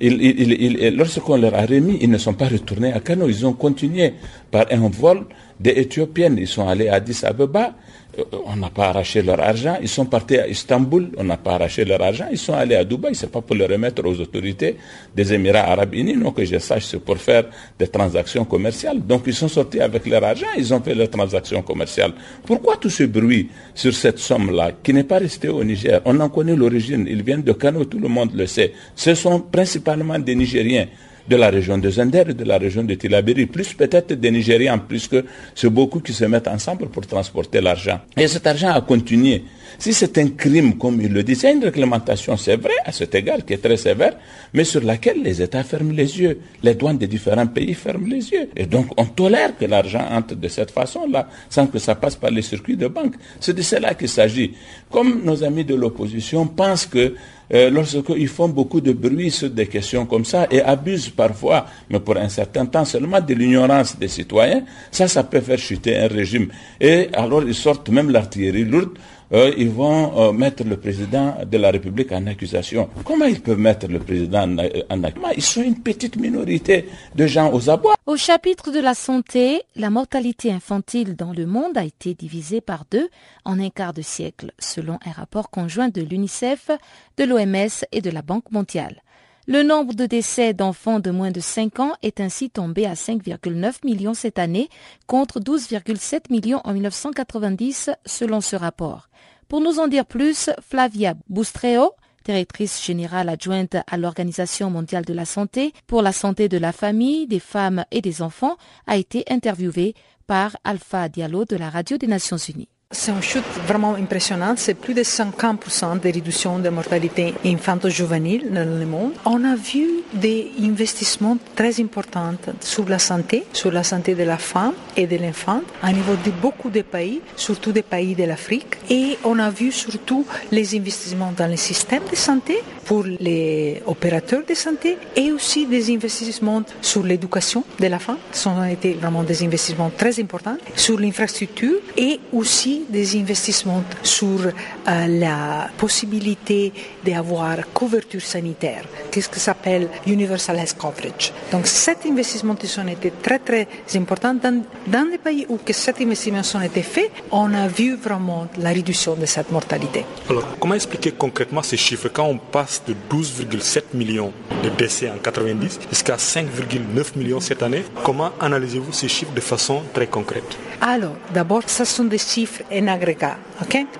Speaker 18: Lorsqu'on leur a remis, ils ne sont pas retournés à Kano. Ils ont continué par un vol des Éthiopiennes. Ils sont allés à Addis Abeba euh, on n'a pas arraché leur argent. Ils sont partis à Istanbul, on n'a pas arraché leur argent. Ils sont allés à Dubaï, c'est pas pour le remettre aux autorités des Émirats arabes unis, non que je sache, c'est pour faire des transactions commerciales. Donc ils sont sortis avec leur argent, ils ont fait leurs transactions commerciales. Pourquoi tout ce bruit sur cette somme-là, qui n'est pas restée au Niger? On en connaît l'origine, ils viennent de Kano, tout le monde le sait. Ce sont principalement des Nigériens de la région de Zender et de la région de Tilaberi, plus peut-être des Nigériens, puisque c'est beaucoup qui se mettent ensemble pour transporter l'argent. Et cet argent a continué. Si c'est un crime, comme il le dit, c'est une réglementation, c'est vrai, à cet égard, qui est très sévère, mais sur laquelle les États ferment les yeux. Les douanes des différents pays ferment les yeux. Et donc, on tolère que l'argent entre de cette façon-là, sans que ça passe par les circuits de banque. C'est de cela qu'il s'agit. Comme nos amis de l'opposition pensent que euh, lorsqu'ils font beaucoup de bruit sur des questions comme ça et abusent parfois, mais pour un certain temps seulement, de l'ignorance des citoyens, ça, ça peut faire chuter un régime. Et alors, ils sortent même l'artillerie lourde euh, ils vont euh, mettre le président de la République en accusation. Comment ils peuvent mettre le président en, accusation Ils sont une petite minorité de gens aux abois?
Speaker 3: Au chapitre de la santé, la mortalité infantile dans le monde a été divisée par deux en un quart de siècle, selon un rapport conjoint de l'UNICEF, de l'OMS et de la Banque mondiale. Le nombre de décès d'enfants de moins de 5 ans est ainsi tombé à 5,9 millions cette année contre 12,7 millions en 1990 selon ce rapport. Pour nous en dire plus, Flavia Bustreo, directrice générale adjointe à l'Organisation mondiale de la santé pour la santé de la famille, des femmes et des enfants, a été interviewée par Alpha Diallo de la Radio des Nations Unies.
Speaker 19: C'est une chute vraiment impressionnante. C'est plus de 50% de réduction de mortalité infanto-juvénile dans le monde. On a vu des investissements très importants sur la santé, sur la santé de la femme et de l'enfant, à niveau de beaucoup de pays, surtout des pays de l'Afrique. Et on a vu surtout les investissements dans le système de santé pour les opérateurs de santé et aussi des investissements sur l'éducation de la femme. Ce ont été vraiment des investissements très importants sur l'infrastructure et aussi des investissements sur euh, la possibilité d'avoir couverture sanitaire, qu'est-ce que s'appelle Universal Health Coverage? Donc cet investissement ont été très très importants. Dans, dans les pays où que cet investissement ont été faits, on a vu vraiment la réduction de cette mortalité.
Speaker 20: Alors comment expliquer concrètement ces chiffres? Quand on passe de 12,7 millions de décès en 90 jusqu'à 5,9 millions cette année Comment analysez-vous ces chiffres de façon très concrète?
Speaker 19: Alors d'abord, ce sont des chiffres en agrégat.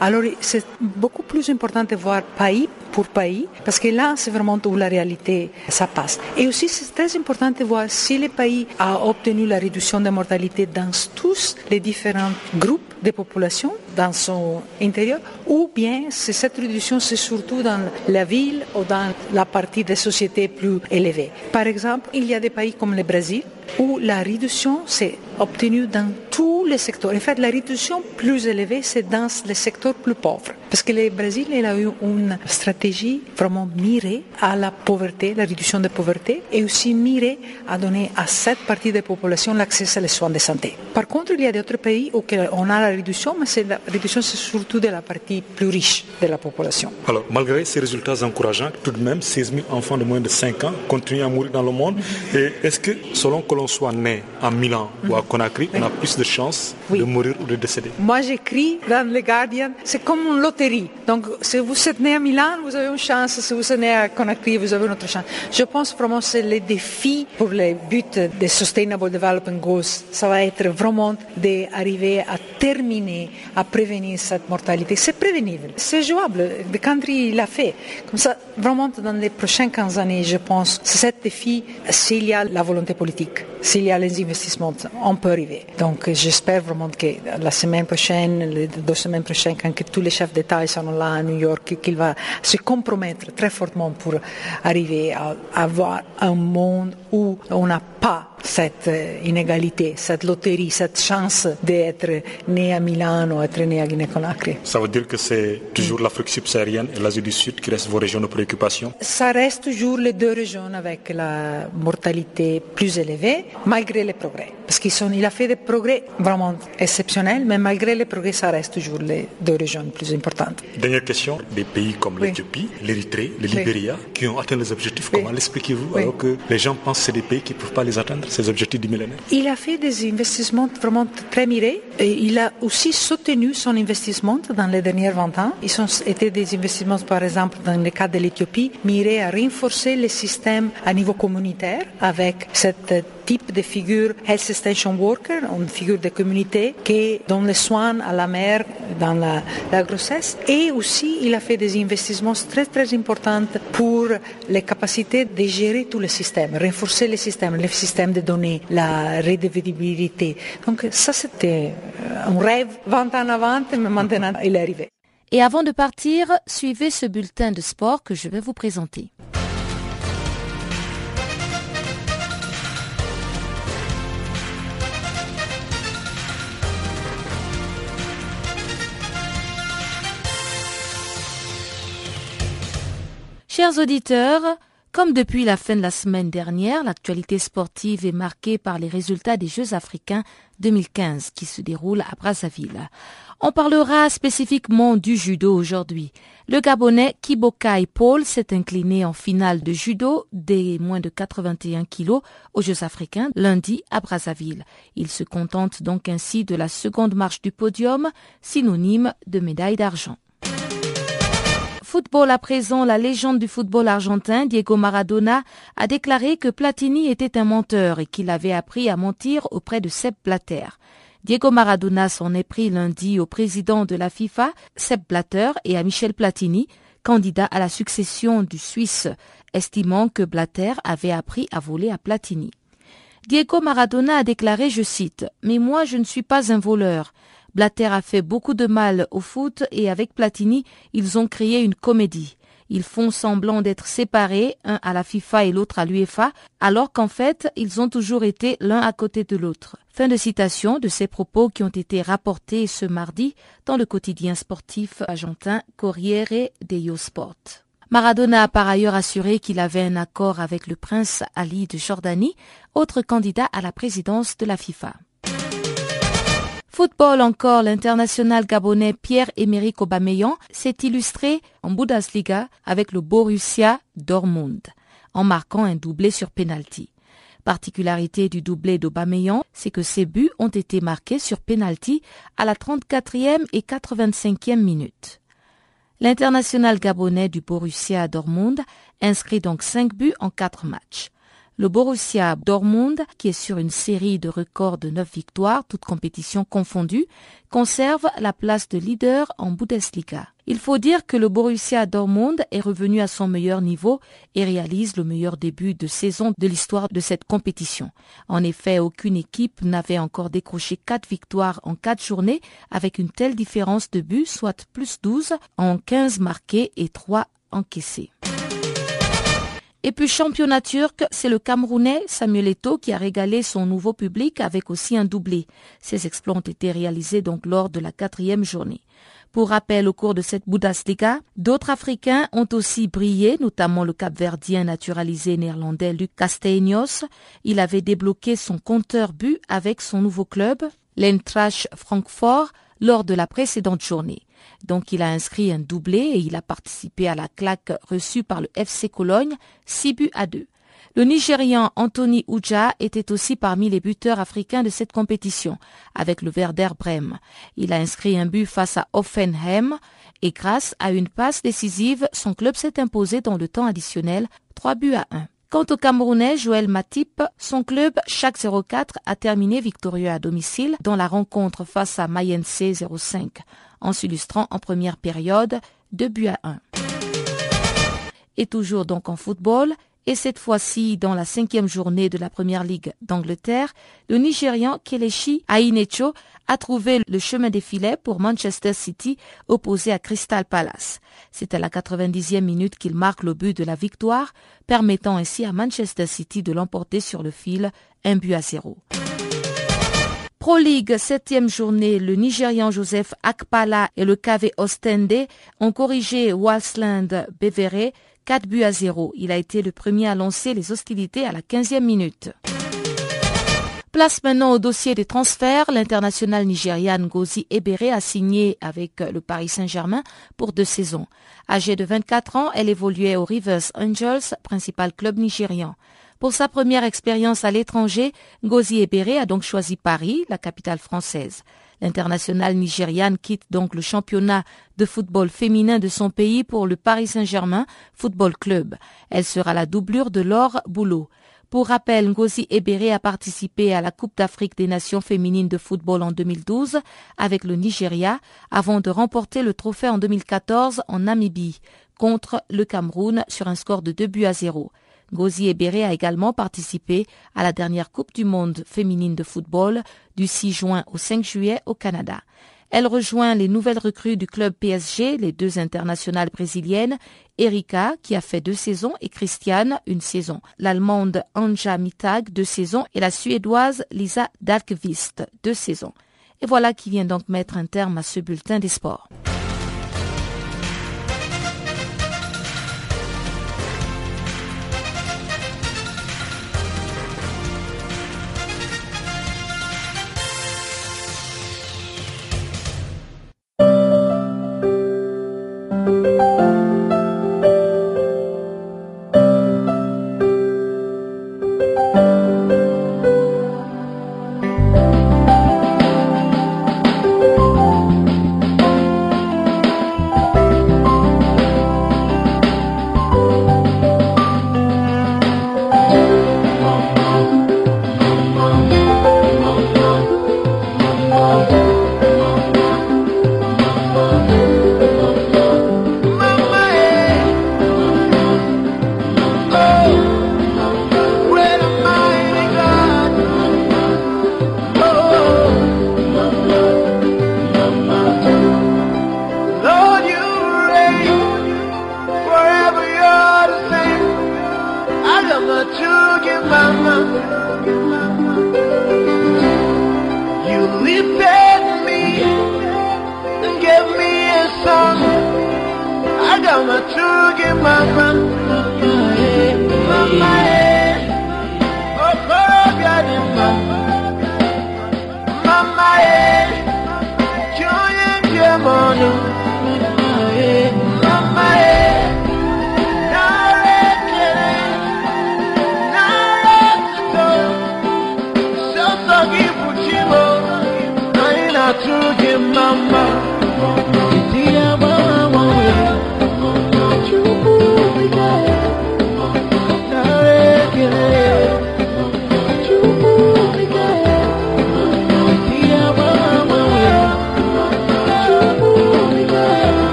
Speaker 19: Alors c'est beaucoup plus important de voir pays pour pays, parce que là, c'est vraiment où la réalité, ça passe. Et aussi, c'est très important de voir si le pays a obtenu la réduction de mortalité dans tous les différents groupes de population dans son intérieur, ou bien si cette réduction, c'est surtout dans la ville ou dans la partie des sociétés plus élevées. Par exemple, il y a des pays comme le Brésil, où la réduction s'est obtenue dans tous les secteurs. En fait, la réduction plus élevée, c'est dans les secteurs plus pauvres. Parce que le Brésil il a eu une stratégie vraiment mirée à la pauvreté, la réduction de la pauvreté, et aussi mirée à donner à cette partie de la population l'accès aux soins de santé. Par contre, il y a d'autres pays où on a la réduction, mais la réduction c'est surtout de la partie plus riche de la population.
Speaker 20: Alors, malgré ces résultats encourageants, tout de même, 16 000 enfants de moins de 5 ans continuent à mourir dans le monde. Et est-ce que, selon que l'on soit né à Milan ou à Conakry, on a plus de chances de mourir ou de décéder?
Speaker 19: Moi, j'écris dans le Guardian, c'est comme une loterie donc, si vous êtes né à Milan, vous avez une chance. Si vous êtes né à Conakry, vous avez une autre chance. Je pense vraiment que c'est le défi pour les buts des Sustainable Development Goals. Ça va être vraiment d'arriver à terminer, à prévenir cette mortalité. C'est prévenible. C'est jouable. Le country l'a fait. Comme ça, vraiment, dans les prochaines 15 années, je pense, c'est ce défi, s'il y a la volonté politique, s'il y a les investissements, on peut arriver. Donc, j'espère vraiment que la semaine prochaine, les deux semaines prochaines, quand tous les chefs d'État sont là à New York, qu'il va se compromettre très fortement pour arriver à avoir un monde où on n'a pas cette euh, inégalité, cette loterie, cette chance d'être né à Milano, être né à Guinée-Conakry.
Speaker 20: Ça veut dire que c'est toujours l'Afrique subsaharienne et l'Asie du Sud qui restent vos régions de préoccupation?
Speaker 19: Ça reste toujours les deux régions avec la mortalité plus élevée, malgré les progrès. Parce qu'il a fait des progrès vraiment exceptionnels, mais malgré les progrès, ça reste toujours les deux régions plus importantes.
Speaker 20: Dernière question, des pays comme l'Éthiopie, l'Érythrée, le Libéria, qui ont atteint les objectifs, comment l'expliquez-vous alors que les gens pensent c'est des pays qui ne peuvent pas les atteindre ces objectifs du millénaire
Speaker 19: Il a fait des investissements vraiment très mirés. Et il a aussi soutenu son investissement dans les derniers 20 ans. Ils ont été des investissements, par exemple, dans le cas de l'Éthiopie, mirés à renforcer le système à niveau communautaire avec cette type de figure Health Extension Worker, une figure de communauté qui donne les soins à la mère dans la, grossesse. Et aussi, il a fait des investissements très très importants pour les capacités de gérer tout le système, renforcer le système, le système de données, la redevabilité. Donc ça, c'était un rêve 20 ans avant, mais maintenant il est arrivé.
Speaker 3: Et avant de partir, suivez ce bulletin de sport que je vais vous présenter. Chers auditeurs, comme depuis la fin de la semaine dernière, l'actualité sportive est marquée par les résultats des Jeux africains 2015 qui se déroulent à Brazzaville. On parlera spécifiquement du judo aujourd'hui. Le Gabonais Kibokai Paul s'est incliné en finale de judo des moins de 81 kilos aux Jeux africains lundi à Brazzaville. Il se contente donc ainsi de la seconde marche du podium, synonyme de médaille d'argent. Football à présent, la légende du football argentin, Diego Maradona, a déclaré que Platini était un menteur et qu'il avait appris à mentir auprès de Sepp Blatter. Diego Maradona s'en est pris lundi au président de la FIFA, Sepp Blatter, et à Michel Platini, candidat à la succession du Suisse, estimant que Blatter avait appris à voler à Platini. Diego Maradona a déclaré, je cite, Mais moi je ne suis pas un voleur. Blatter a fait beaucoup de mal au foot et avec Platini, ils ont créé une comédie. Ils font semblant d'être séparés, un à la FIFA et l'autre à l'UEFA, alors qu'en fait, ils ont toujours été l'un à côté de l'autre. Fin de citation de ces propos qui ont été rapportés ce mardi dans le quotidien sportif argentin Corriere dello Sport. Maradona a par ailleurs assuré qu'il avait un accord avec le prince Ali de Jordanie, autre candidat à la présidence de la FIFA. Football encore, l'international gabonais Pierre-Emerick Aubameyang s'est illustré en Bundesliga avec le Borussia Dortmund en marquant un doublé sur penalty. Particularité du doublé d'Aubameyang, c'est que ses buts ont été marqués sur penalty à la 34e et 85e minute. L'international gabonais du Borussia Dortmund inscrit donc 5 buts en 4 matchs. Le Borussia Dortmund, qui est sur une série de records de 9 victoires, toutes compétitions confondues, conserve la place de leader en Bundesliga. Il faut dire que le Borussia Dortmund est revenu à son meilleur niveau et réalise le meilleur début de saison de l'histoire de cette compétition. En effet, aucune équipe n'avait encore décroché 4 victoires en 4 journées avec une telle différence de buts, soit plus 12 en 15 marqués et 3 encaissés. Et puis championnat turc, c'est le Camerounais Samuel Eto'o qui a régalé son nouveau public avec aussi un doublé. Ces exploits ont été réalisés donc lors de la quatrième journée. Pour rappel, au cours de cette Bundesliga, d'autres Africains ont aussi brillé, notamment le Cap-Verdien naturalisé néerlandais Luc Castellanos. Il avait débloqué son compteur but avec son nouveau club, l'Eintracht Francfort, lors de la précédente journée. Donc il a inscrit un doublé et il a participé à la claque reçue par le FC Cologne, 6 buts à 2. Le Nigérian Anthony Uja était aussi parmi les buteurs africains de cette compétition, avec le Werder Brême. Il a inscrit un but face à Offenheim et grâce à une passe décisive, son club s'est imposé dans le temps additionnel, 3 buts à 1. Quant au Camerounais Joël Matip, son club Chac 04 a terminé victorieux à domicile dans la rencontre face à Mayenne 05 en s'illustrant en première période 2 buts à 1. Et toujours donc en football, et cette fois-ci dans la cinquième journée de la Première Ligue d'Angleterre, le Nigérian Kelechi Ainecho a trouvé le chemin des filets pour Manchester City opposé à Crystal Palace. C'est à la 90e minute qu'il marque le but de la victoire, permettant ainsi à Manchester City de l'emporter sur le fil, un but à zéro. Pro League, septième journée, le Nigérian Joseph Akpala et le KV Ostende ont corrigé Walsland Bevere 4 buts à 0. Il a été le premier à lancer les hostilités à la 15e minute. Place maintenant au dossier des transferts. L'international nigérian Ngozi Ebere a signé avec le Paris Saint-Germain pour deux saisons. Âgée de 24 ans, elle évoluait au Rivers Angels, principal club nigérian. Pour sa première expérience à l'étranger, Ngozi Ebere a donc choisi Paris, la capitale française. L'international nigériane quitte donc le championnat de football féminin de son pays pour le Paris Saint-Germain Football Club. Elle sera la doublure de Laure Boulot. Pour rappel, Ngozi Ebere a participé à la Coupe d'Afrique des Nations féminines de football en 2012 avec le Nigeria avant de remporter le trophée en 2014 en Namibie contre le Cameroun sur un score de 2 buts à 0. Gozi Ebere a également participé à la dernière Coupe du monde féminine de football du 6 juin au 5 juillet au Canada. Elle rejoint les nouvelles recrues du club PSG, les deux internationales brésiliennes, Erika, qui a fait deux saisons, et Christiane, une saison. L'allemande Anja Mittag, deux saisons, et la suédoise Lisa Dahlqvist, deux saisons. Et voilà qui vient donc mettre un terme à ce bulletin des sports.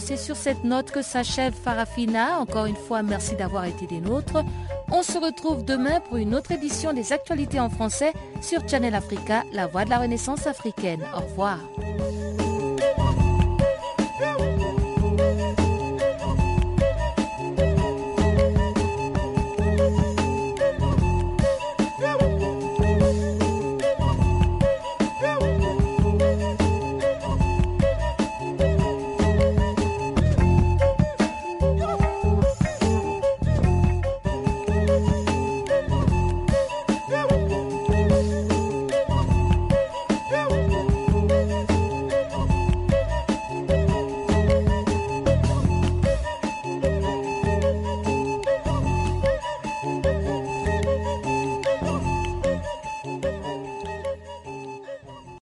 Speaker 3: C'est sur cette note que s'achève Farafina. Encore une fois, merci d'avoir été des nôtres. On se retrouve demain pour une autre édition des actualités en français sur Channel Africa, la voix de la Renaissance africaine. Au revoir.